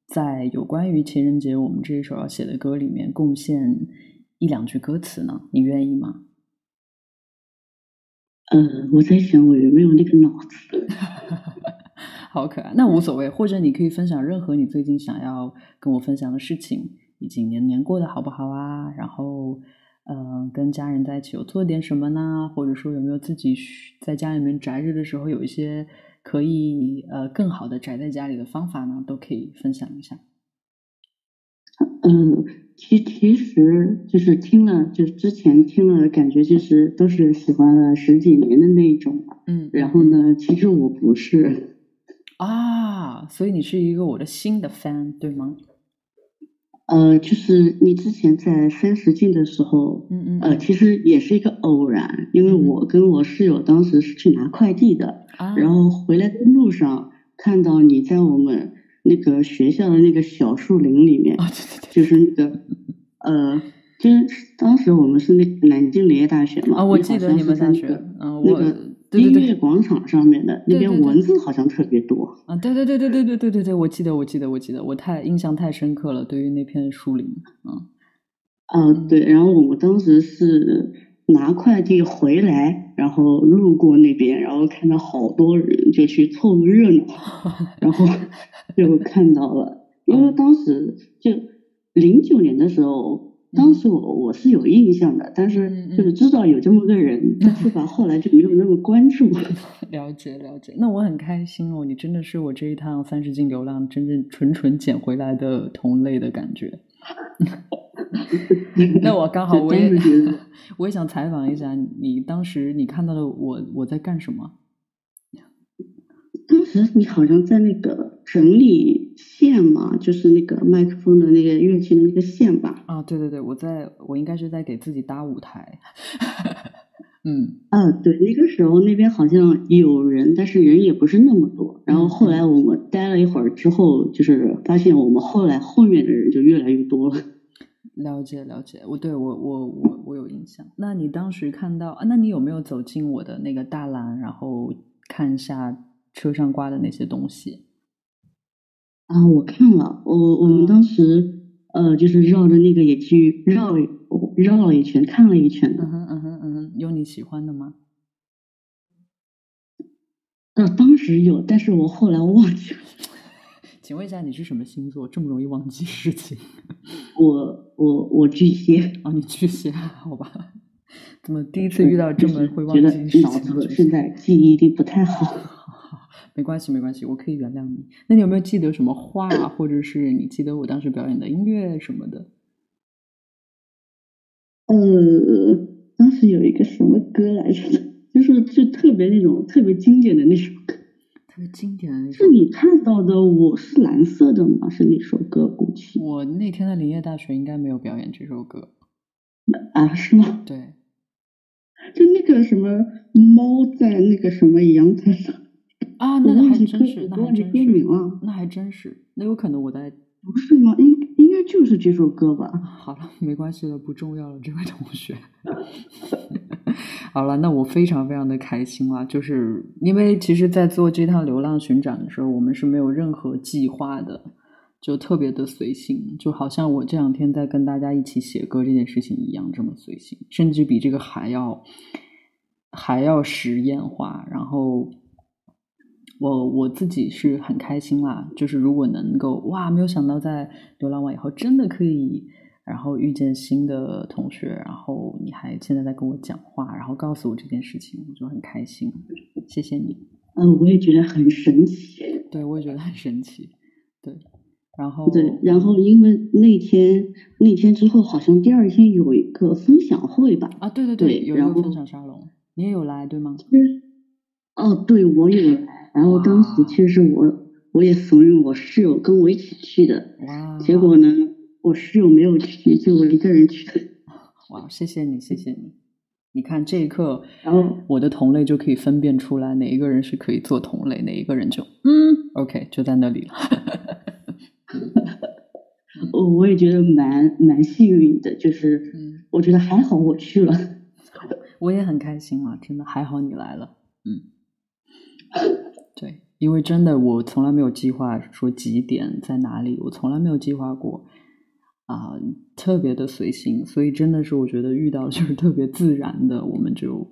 在有关于情人节我们这一首要写的歌里面贡献一两句歌词呢？你愿意吗？
呃，我在想我有没有那个脑子。
好可爱，那无所谓，或者你可以分享任何你最近想要跟我分享的事情，以及年年过得好不好啊？然后，嗯，跟家人在一起有做点什么呢？或者说有没有自己在家里面宅着的时候有一些可以呃更好的宅在家里的方法呢？都可以分享一下。
嗯，其其实就是听了，就之前听了，感觉就是都是喜欢了十几年的那种
嗯，
然后呢，其实我不是。
啊，所以你是一个我的新的 fan 对吗？
呃，就是你之前在三十进的时候，
嗯嗯，
呃，其实也是一个偶然，因为我跟我室友当时是去拿快递的，然后回来的路上看到你在我们那个学校的那个小树林里面，就是那个呃，就是当时我们是那个南京林业大学嘛，
啊，我记得你们大学，嗯，我。
音乐广场上面的那边蚊子好像特别多
啊！对对对对对对对对对，我记得我记得我记得，我太印象太深刻了。对于那片树林，
嗯，啊对，然后我们当时是拿快递回来，然后路过那边，然后看到好多人，就去凑个热闹，[laughs] 然后就看到了，因为当时就零九年的时候。当时我我是有印象的，但是就是知道有这么个人，但是吧，[laughs] 后来就没有那么关注。[laughs]
了解了解，那我很开心哦，你真的是我这一趟三十斤流浪真正纯纯捡回来的同类的感觉。[laughs] 那我刚好我也我也想采访一下你，当时你看到了我我在干什么？
当时你好像在那个整理线嘛，就是那个麦克风的那个乐器的那个线吧？
啊，对对对，我在我应该是在给自己搭舞台。[laughs] 嗯，
啊，对，那个时候那边好像有人，但是人也不是那么多。然后后来我们待了一会儿之后，就是发现我们后来后面的人就越来越多了。[laughs]
了解了解，我对我我我我有印象。那你当时看到啊，那你有没有走进我的那个大栏，然后看一下？车上挂的那些东西
啊，我看了，我我们当时呃，就是绕着那个也去绕绕了一圈，看了一圈
的。嗯哼嗯哼嗯哼，有你喜欢的吗？
呃，当时有，但是我后来忘记了。[laughs]
请问一下，你是什么星座？这么容易忘记事情？[laughs]
我我我巨蟹
哦，你巨蟹，[laughs] 好吧？怎么第一次遇到这么会忘记
事情？现在记忆力不太好。
没关系，没关系，我可以原谅你。那你有没有记得什么话，或者是你记得我当时表演的音乐什么的？
呃，当时有一个什么歌来着？就是就特别那种特别经典的那首歌，
特别经典的那首
是。你看到的《我是蓝色的》吗？是那首歌？估计
我那天在林业大学应该没有表演这首歌。
啊，是吗？
对，
就那个什么猫在那个什么阳台上，
啊，那个还真是，那还真是那还真是，那有可能我在。
不是吗？应应该就是这首歌吧？
好了，没关系了，不重要了，这位同学。[laughs] 好了，那我非常非常的开心啦，就是因为其实，在做这趟流浪巡展的时候，我们是没有任何计划的，就特别的随性，就好像我这两天在跟大家一起写歌这件事情一样，这么随性，甚至比这个还要还要实验化。然后我我自己是很开心啦，就是如果能够哇，没有想到在流浪完以后真的可以。然后遇见新的同学，然后你还现在在跟我讲话，然后告诉我这件事情，我就很开心，谢谢你。
嗯，我也觉得很神奇。
对我也觉得很神奇。对，然后
对，然后因为那天那天之后，好像第二天有一个分享会吧？
啊，对对
对
有一个分享沙龙，你也有来对吗？
哦，对，我有来。然后当时其实我我也怂恿我室友跟我一起去的，
哇，
结果呢，我室友没有去，就我一个人去的。[laughs]
哇，谢谢你，谢谢你。你看这一刻，
然后
我的同类就可以分辨出来哪一个人是可以做同类，哪一个人就嗯，OK，就在那里了。
我 [laughs] 我也觉得蛮蛮幸运的，就是
嗯，
我觉得还好我去了。[laughs]
我也很开心啊，真的还好你来了，嗯，[laughs] 对，因为真的我从来没有计划说几点在哪里，我从来没有计划过啊、特别的随性，所以真的是我觉得遇到就是特别自然的，我们就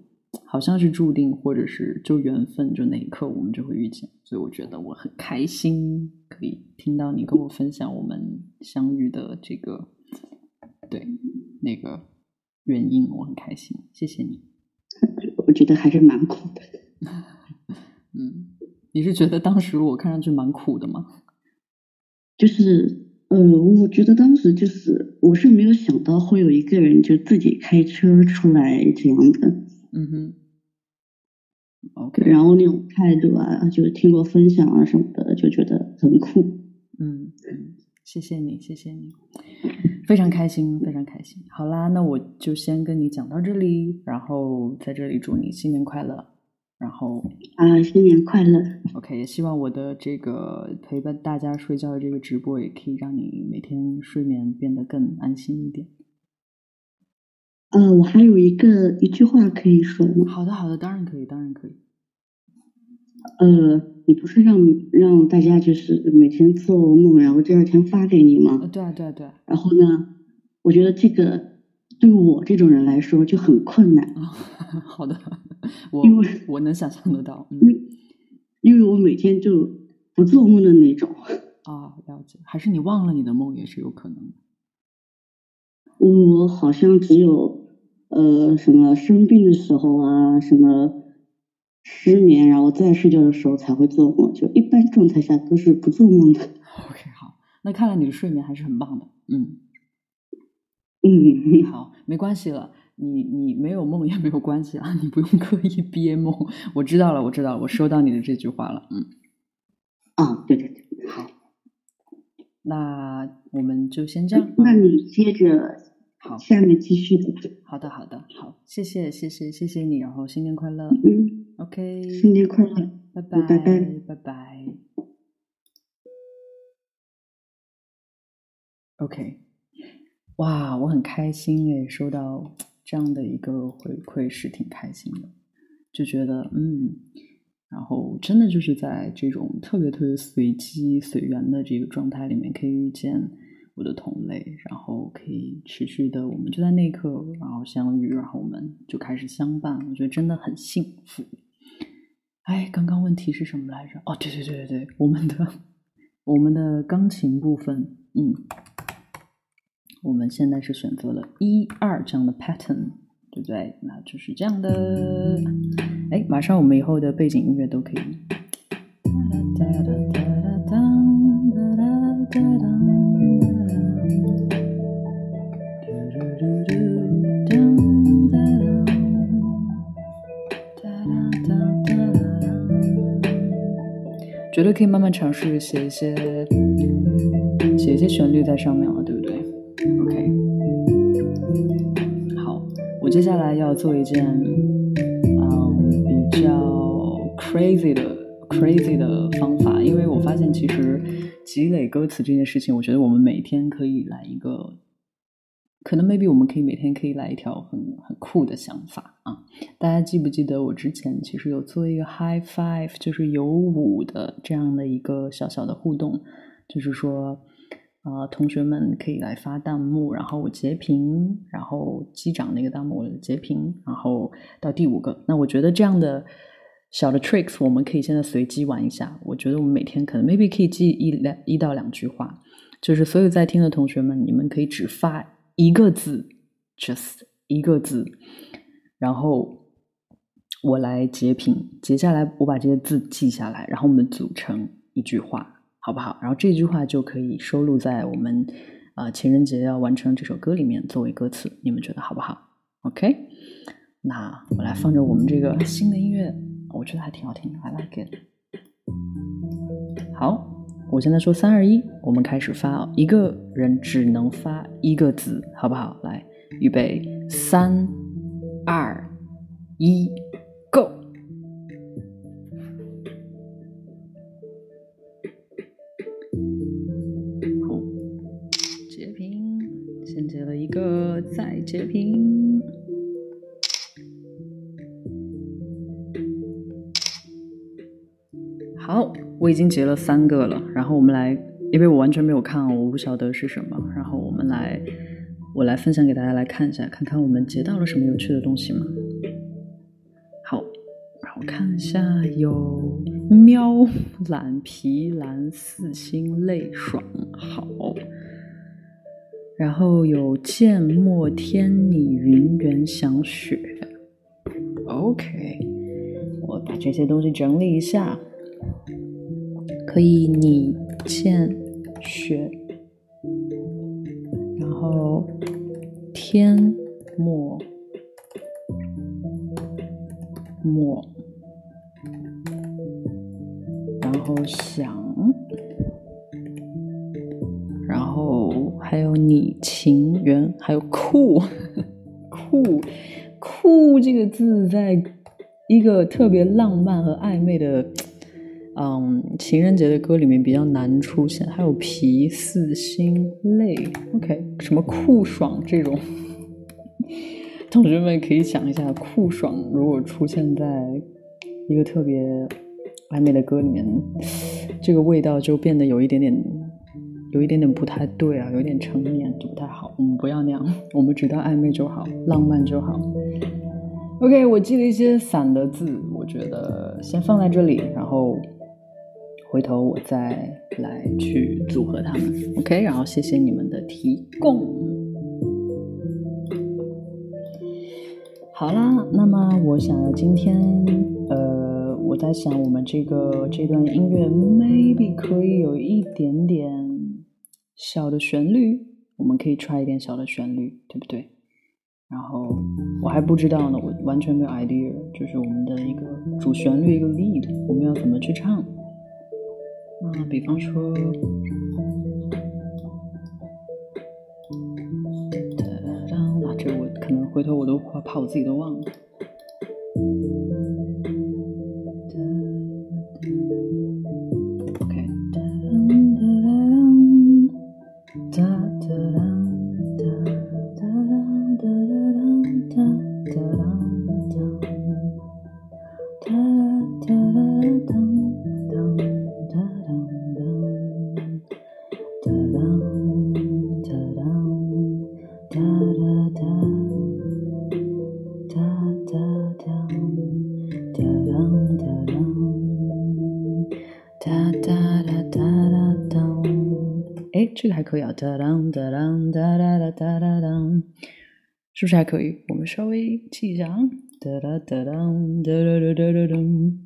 好像是注定，或者是就缘分，就那一刻我们就会遇见，所以我觉得我很开心，可以听到你跟我分享我们相遇的这个对那个原因，我很开心，谢谢你。[laughs]
我觉得还是蛮苦的。
嗯，你是觉得当时我看上去蛮苦的吗？
就是，呃，我觉得当时就是我是没有想到会有一个人就自己开车出来这样的，
嗯哼，OK，
然后那种态度啊，就听过分享啊什么的，就觉得很酷。
嗯嗯，谢谢你，谢谢你，非常开心，非常开心。好啦，那我就先跟你讲到这里，然后在这里祝你新年快乐。然后
啊，新年快乐
！，OK，也希望我的这个陪伴大家睡觉的这个直播，也可以让你每天睡眠变得更安心一点。
呃，我还有一个一句话可以说吗？
好的，好的，当然可以，当然可以。
呃，你不是让让大家就是每天做梦，然后第二天发给你
呃，
吗？
对啊，对啊，对啊。
然后呢，我觉得这个对我这种人来说就很困难，
啊，[laughs] 好的，我
因为
我能想象得到，嗯
因为因为我每天就不做梦的那种。
啊，了解，还是你忘了你的梦也是有可能的。
我好像只有呃什么生病的时候啊，什么失眠，然后再睡觉的时候才会做梦，就一般状态下都是不做梦的。[laughs]
OK，好，那看来你的睡眠还是很棒的，嗯，
嗯，
好，没关系了，你你没有梦也没有关系啊，你不用 [laughs] 刻意憋梦，我知道了，我知道了，我收到你的这句话了，嗯，
啊，对对对，
好，那我们就先这样，
那你接着
好，
下面继续的。
好的，好的，好，谢谢，谢谢，谢谢你，然后新年快乐
嗯
，，OK，
新年快乐。
拜拜，
拜拜。
拜拜。OK，哇，我很开心诶，收到这样的一个回馈是挺开心的，就觉得嗯，然后真的就是在这种特别特别随机随缘的这个状态里面，可以遇见我的同类，然后可以持续的，我们就在那一刻，然后相遇，然后我们就开始相伴，我觉得真的很幸福。哎，刚刚问题是什么来着？哦，对对对对对，我们的我们的钢琴部分，嗯，我们现在是选择了一二这样的 pattern，对不对？那就是这样的。哎，马上我们以后的背景音乐都可以。觉得可以慢慢尝试写一些写一些旋律在上面了，对不对？接下来要做一件嗯比较 crazy 的 crazy 的方法，因为我发现其实积累歌词这件事情，我觉得我们每天可以来一个。可能 maybe 我们可以每天可以来一条很很酷的想法啊！大家记不记得我之前其实有做一个 high five，就是有舞的这样的一个小小的互动，就是说，呃，同学们可以来发弹幕，然后我截屏，然后击掌那个弹幕我截屏，然后到第五个。那我觉得这样的小的 tricks 我们可以现在随机玩一下。我觉得我们每天可能 maybe 可以记一两一到两句话，就是所有在听的同学们，你们可以只发。一个字，just 一个字，然后我来截屏，接下来我把这些字记下来，然后我们组成一句话，好不好？然后这句话就可以收录在我们啊情人节要完成这首歌里面作为歌词，你们觉得好不好？OK，那我来放着我们这个新的音乐，我觉得还挺好听，I like it。好。我现在说三二一，我们开始发，一个人只能发一个字，好不好？来，预备，三二一截屏。好。我已经截了三个了，然后我们来，因为我完全没有看，我不晓得是什么，然后我们来，我来分享给大家来看一下，看看我们截到了什么有趣的东西吗？好，让我看一下，[laughs] 有喵懒皮蓝四星泪爽，好，然后有剑墨天你云原响雪，OK，我把这些东西整理一下。可以你剑雪，然后天墨墨，然后想，然后还有你情缘，还有酷酷酷这个字，在一个特别浪漫和暧昧的。嗯，情人节的歌里面比较难出现，还有皮四心泪，OK，什么酷爽这种，同学们可以想一下，酷爽如果出现在一个特别暧昧的歌里面，这个味道就变得有一点点，有一点点不太对啊，有点成年就不太好。我们不要那样，[laughs] 我们只当暧昧就好，浪漫就好。OK，我记了一些散的字，我觉得先放在这里，然后。回头我再来去组合它们，OK，然后谢谢你们的提供。好啦，那么我想要今天，呃，我在想我们这个这段音乐，maybe 可以有一点点小的旋律，我们可以 try 一点小的旋律，对不对？然后我还不知道呢，我完全没有 idea，就是我们的一个主旋律一个 lead，我们要怎么去唱？啊，比方说，那这我可能回头我都怕怕我自己都忘了。哒当哒当哒哒哒哒哒当，是不是还可以？我们稍微记一下啊，哒哒哒当哒哒哒哒哒当。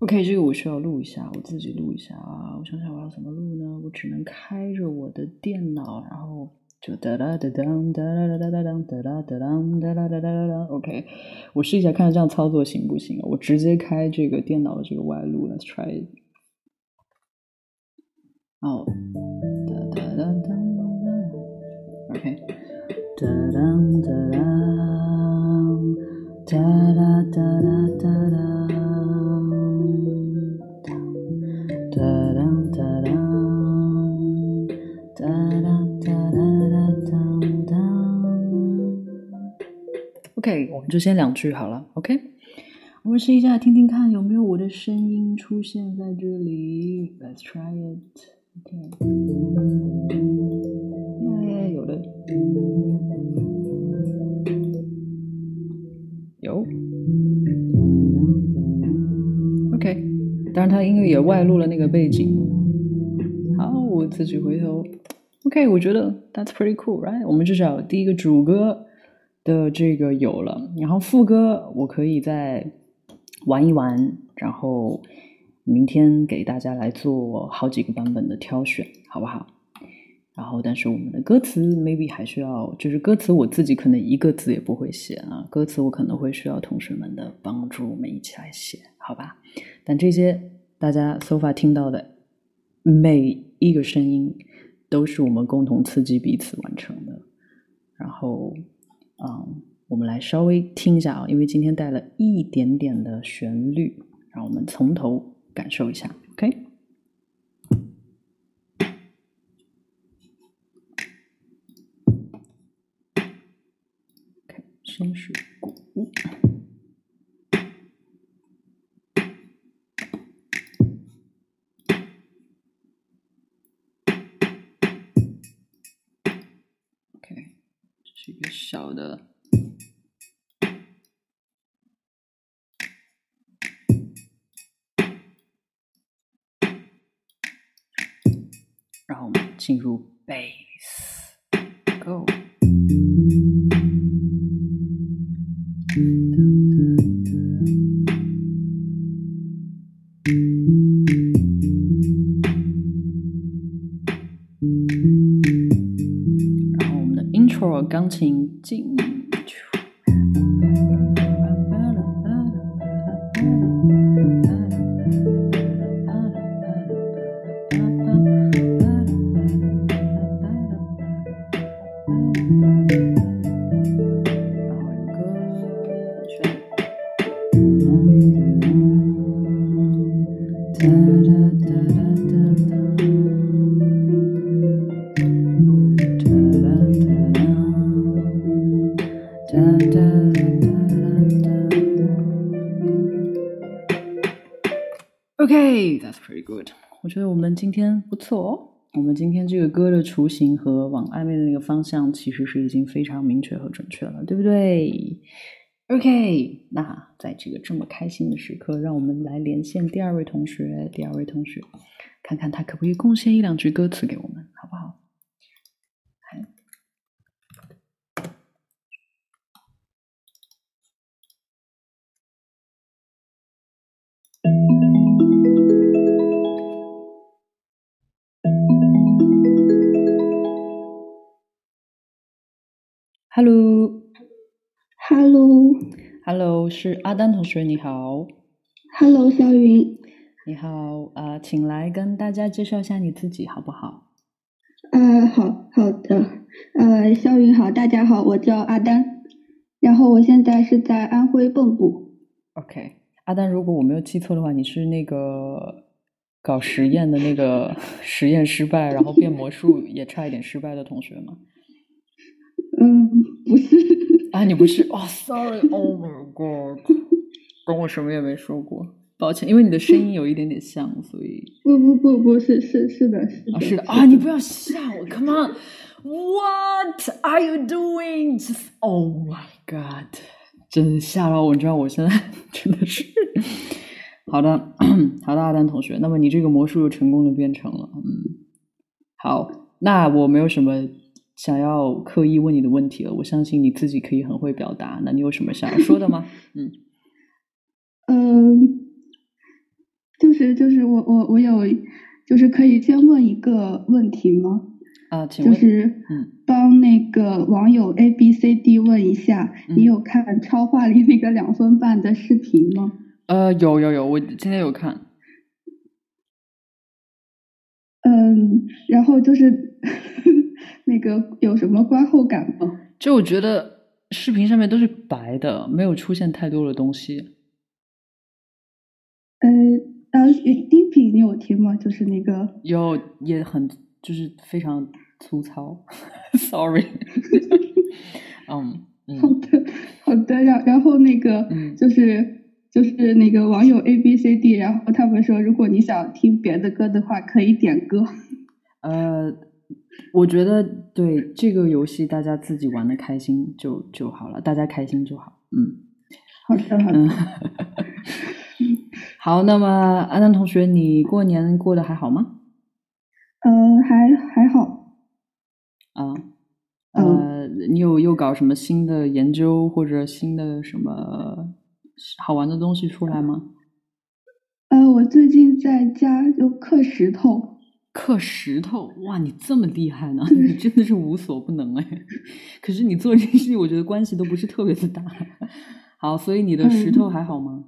OK，这个我需要录一下，我自己录一下啊。我想想我要怎么录呢？我只能开着我的电脑，然后就哒哒哒当哒哒哒哒哒当哒哒哒当哒哒哒哒哒当。OK，我试一下看看这样操作行不行啊？我直接开这个电脑的这个外录，Let's try。哦，哒哒哒哒哒，OK，哒当哒当，哒哒哒哒哒哒，哒当哒当，哒哒哒。OK，我们就先两句好了。OK，我们试一下，听听看有没有我的声音出现在这里。Let's try it. OK，当然它音乐也外露了那个背景。好，我自己回头。OK，我觉得 That's pretty cool，right？我们至少第一个主歌的这个有了，然后副歌我可以再玩一玩，然后明天给大家来做好几个版本的挑选，好不好？然后，但是我们的歌词 maybe 还需要，就是歌词我自己可能一个字也不会写啊，歌词我可能会需要同学们的帮助，我们一起来写，好吧？但这些大家 so far 听到的每一个声音，都是我们共同刺激彼此完成的。然后，嗯，我们来稍微听一下啊，因为今天带了一点点的旋律，让我们从头感受一下，OK？先是鼓，小的。然后我们进入 bass，go。Intro 钢琴今天不错哦。我们今天这个歌的雏形和往暧昧的那个方向，其实是已经非常明确和准确了，对不对？OK，那在这个这么开心的时刻，让我们来连线第二位同学。第二位同学，看看他可不可以贡献一两句歌词给我们，好不好？
Hello，Hello，Hello，Hello，
是阿丹同学，你好，
肖云，
你好，啊、请来跟大家介绍一下你自己，好不好？
呃，好好的，呃，肖云好，大家好，我叫阿丹，然后我现在是在安徽蚌埠
，OK，阿丹，如果我没有记错的话，你是那个搞实验的那个 [laughs] 实验失败，然后变魔术也差一点失败的同学吗？
嗯，不是，
啊，你不是？[laughs] 哦，sorry，Oh my god，跟我什么也没说过，抱歉，因为你的声音有一点点像，所以
不不不不是是是的是的
啊，是的啊，你不要吓我，Come on，What are you doing？Just Oh my god，真吓到我，你知道我现在真的是。好的，[clears throat] 好的，阿丹同学，那么你这个魔术又成功的变成了，嗯，好，那我没有什么想要刻意问你的问题了，我相信你自己可以很会表达，那你有什么想要说的吗？[laughs] 嗯，
嗯，就是就是我我我有，就是可以先问一个问题吗？
啊，请问，
就是
嗯
帮那个网友 A B C D 问一下，
嗯
你有看超话里那个两分半的视频吗？
呃，有有有，我今天有看，
嗯，
嗯，然后就是那个有什么观后感吗？
就我觉得视频上面都是白的，没有出现太多的东西。
呃呃，音频你有听吗？就是那个
有，也很就是非常粗糙，[laughs] sorry。[laughs] 嗯嗯，
好的好的，然然后那个
嗯
就是就是那个网友 A B C D，然后他们说，如果你想听别的歌的话，可以点歌。
呃，我觉得对这个游戏大家自己玩的开心就就好了，大家开心就好。嗯
好的好的，
嗯，[laughs] 好，那么安南同学，你过年过得还好吗？
呃，还还好。
啊，
嗯
呃，你有又搞什么新的研究或者新的什么好玩的东西出来吗？
呃，我最近在家就刻石头。
刻石头，哇，你这么厉害呢？[laughs] 你真的是无所不能哎。[laughs] 可是你做这些事情，我觉得关系都不是特别的大。好，所以你的石头还好吗？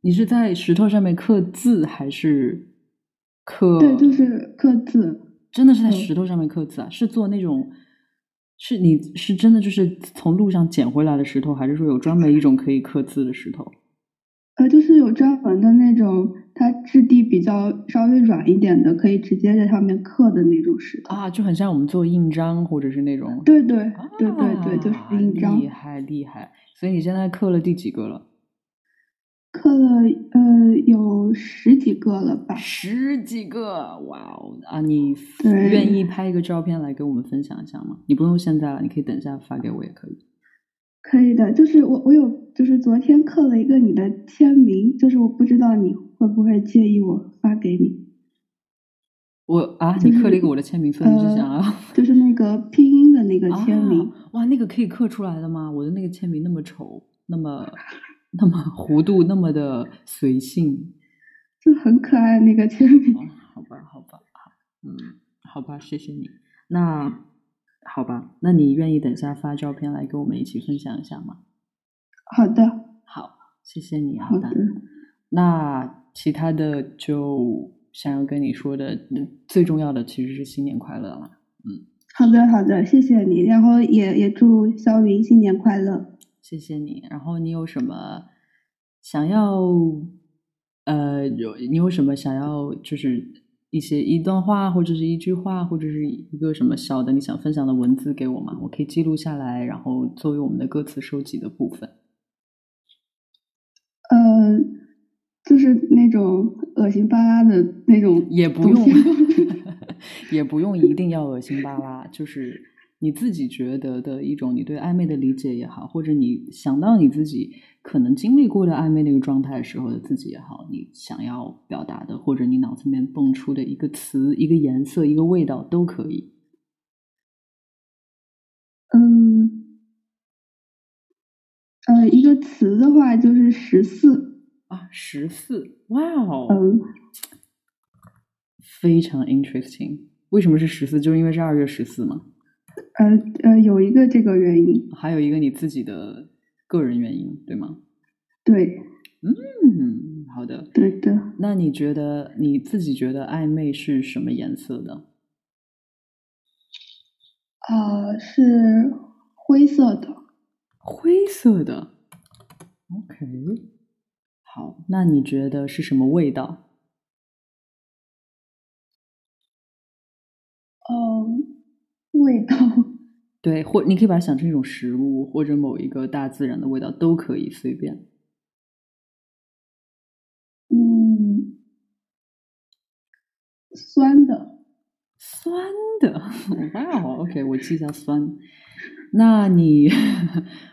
你是在石头上面刻字还是刻？
对，就是刻字。
真的是在
嗯
石头上面刻字啊？是做那种？是你是真的就是从路上捡回来的石头，还是说有专门一种可以刻字的石头？
呃，就是有专门的那种，它质地比较稍微软一点的，可以直接在上面刻的那种石头。
啊，就很像我们做印章或者是那种。
对对对对对，就是
啊
印章
厉。害厉害！所以你现在刻了第几个了？
刻了呃有十几个了吧？
十几个！哇哦啊！你愿意拍一个照片来给我们分享一下吗？你不用现在了，你可以等一下发给我也可以。
可以的，就是我我有就是昨天刻了一个你的签名，就是我不知道你会不会介意我发给你，
我啊，
就是
你刻了一个我的签名，所以你是想要、[laughs]
就是那个拼音的那个签名。
啊？哇，那个可以刻出来的吗？我的那个签名那么丑，那么那么弧度那么的随性。
就很可爱那个签名。
哦，好吧，好吧，好，嗯，好吧，谢谢你。那好吧，那你愿意等下发照片来跟我们一起分享一下吗？
好的，
好，谢谢你，
好的。
那其他的就想要跟你说的，嗯最重要的其实是新年快乐了。
嗯好的，好的，谢谢你，然后也也祝肖云新年快乐。
谢谢你。然后你有什么想要呃有你有什么想要就是一些一段话或者是一句话或者是一个什么小的你想分享的文字给我吗？我可以记录下来，然后作为我们的歌词收集的部分。
呃，就是那种恶心巴拉的那种，
也不用 [laughs] [laughs] 也不用一定要恶心巴拉，就是你自己觉得的一种你对暧昧的理解也好，或者你想到你自己可能经历过的暧昧那个状态时候的自己也好，你想要表达的，或者你脑子里面蹦出的一个词、一个颜色、一个味道都可以。
嗯，呃，一个词的话就是十四，
啊，十四，哇哦，
嗯，
非常 interesting。为什么是十四？就是因为是二月十四吗？
呃呃，有一个这个原因，
还有一个你自己的个人原因，对吗？
对
嗯，好的。
对的，
那你觉得你自己觉得暧昧是什么颜色的？
啊、是灰色的，
灰色的。OK，好，那你觉得是什么味道？
嗯，味道，[laughs]
对，或你可以把它想成一种食物，或者某一个大自然的味道都可以，随便。
嗯，酸的，
酸的，[laughs] 哇哦，OK，我记一下酸。那你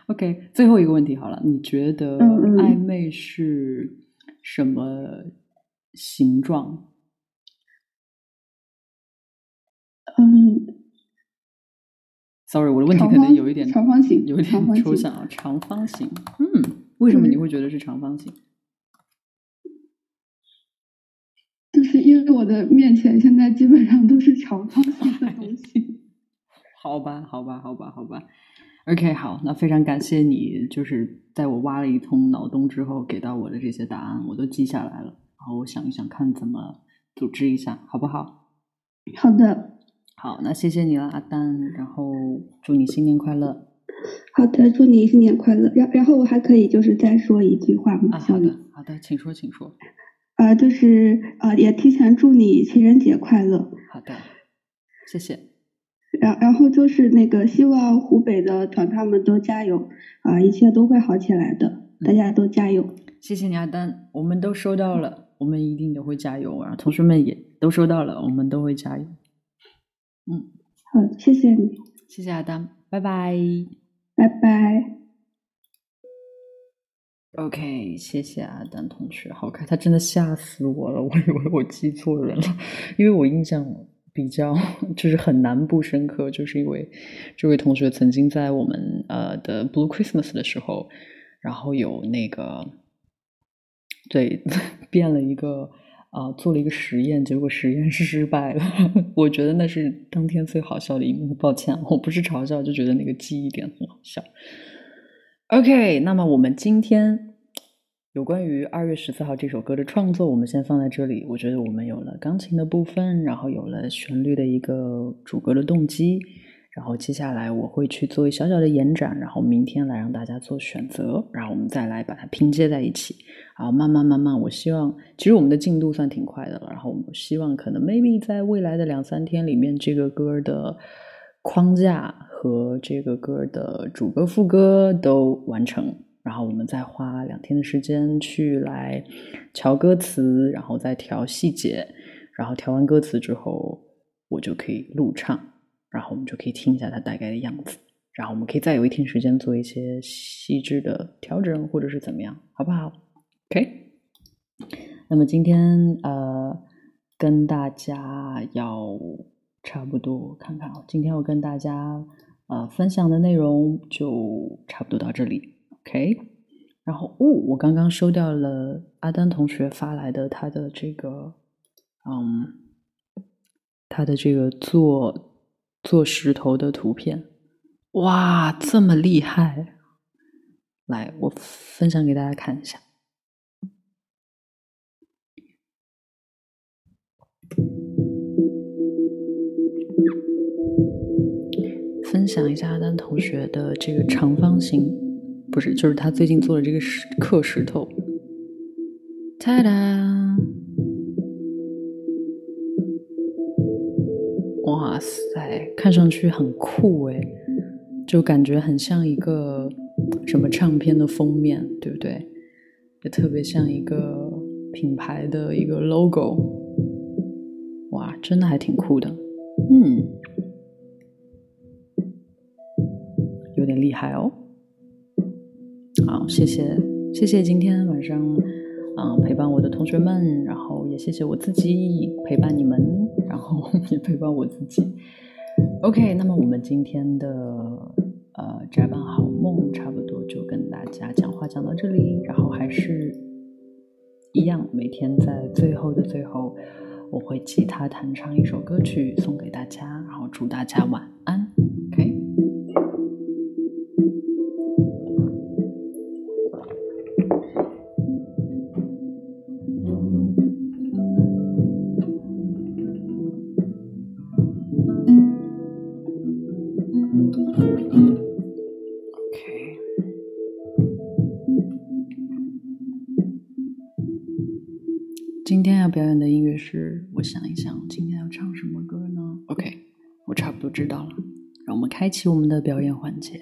OK，最后一个问题好了，你觉得暧昧是什么形状？
嗯
，Sorry，我的问题可能有一点
长方形
有一点抽象啊。长方形，嗯，为什么你会觉得是长方形？
就是因为我的面前现在基本上都是长方形的东西。
好吧，好吧，好吧，好吧。OK，好，那非常感谢你，就是在我挖了一通脑洞之后给到我的这些答案，我都记下来了。然后我想一想，看怎么组织一下，好不好？
好的，
好，那谢谢你了，阿丹，然后祝你新年快乐。
好的，祝你新年快乐。然然后我还可以就是再说一句话吗？
啊，好的，好的，请说，请说。
呃，就是呃，也提前祝你情人节快乐。
好的，谢谢。
然然后就是那个，希望湖北的团团们都加油啊、一切都会好起来的，大家都加油。
谢谢你，阿丹，我们都收到了，我们一定都会加油，然后同学们也都收到了，我们都会加油。嗯，
好，谢谢你，
谢谢阿丹，拜拜。
拜拜。
OK，谢谢阿丹同学，好看，他真的吓死我了，我以为我记错人了，因为我印象比较 [laughs] 就是很难不深刻，就是因为这位同学曾经在我们呃的 Blue Christmas 的时候，然后有那个对 [laughs] 变了一个啊、做了一个实验，结果实验失败了，[laughs] 我觉得那是当天最好笑的一幕，抱歉，我不是嘲笑，就觉得那个记忆点很好笑。OK，那么我们今天有关于二月十四号这首歌的创作，我们先放在这里。我觉得我们有了钢琴的部分，然后有了旋律的一个主歌的动机，然后接下来我会去做一小小的延展，然后明天来让大家做选择，然后我们再来把它拼接在一起。然后慢慢慢慢，我希望其实我们的进度算挺快的了，然后我们希望可能 maybe 在未来的两三天里面，这个歌的框架和这个歌的主歌副歌都完成，然后我们再花两天的时间去来调歌词，然后再调细节，然后调完歌词之后，我就可以录唱，然后我们就可以听一下它大概的样子，然后我们可以再有一天时间做一些细致的调整或者是怎么样，好不好？OK。那么今天呃，跟大家要差不多看看啊，今天我跟大家呃分享的内容就差不多到这里，OK。然后哦，我刚刚收到了阿丹同学发来的他的这个嗯，他的这个做做石头的图片，哇，这么厉害！来，我分享给大家看一下。分享一下阿丹同学的这个长方形，不是，就是他最近做的这个石刻石头。哒哒！哇塞，看上去很酷诶，就感觉很像一个什么唱片的封面，对不对？也特别像一个品牌的一个 logo。哇，真的还挺酷的，嗯。有点厉害哦。好，谢谢谢谢今天晚上嗯陪伴我的同学们，然后也谢谢我自己陪伴你们，然后 [laughs] 也陪伴我自己。OK，那么我们今天的呃宅版好梦差不多就跟大家讲话讲到这里，然后还是一样，每天在最后的最后，我会吉他弹唱一首歌曲送给大家，然后祝大家晚安。表演的音乐是，我想一想，今天要唱什么歌呢？OK，我差不多知道了，让我们开启我们的表演环节。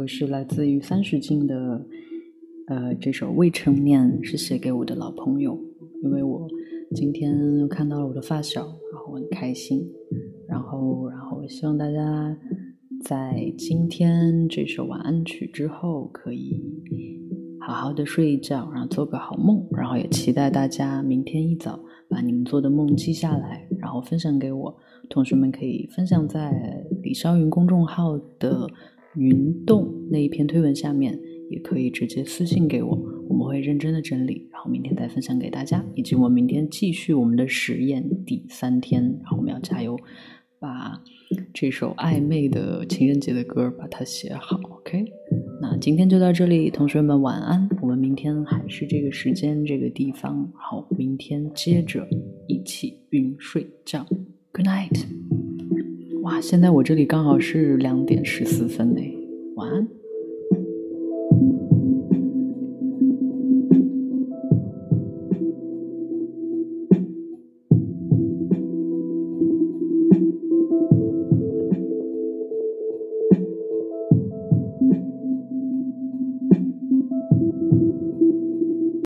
歌是来自于三十斤的，呃，这首《未成年》是写给我的老朋友，因为我今天又看到了我的发小，然后我很开心，然后，然后我希望大家在今天这首晚安曲之后可以好好的睡一觉，然后做个好梦，然后也期待大家明天一早把你们做的梦记下来，然后分享给我。同学们可以分享在李霄云公众号的云动那一篇推文下面，也可以直接私信给我，我们会认真的整理，然后明天再分享给大家。以及我明天继续我们的实验第三天，然后我们要加油，把这首暧昧的情人节的歌把它写好。OK，那今天就到这里，同学们晚安。我们明天还是这个时间这个地方，然后明天接着一起晕睡觉。Good night。哇，现在我这里刚好是两点十四分呢，晚安。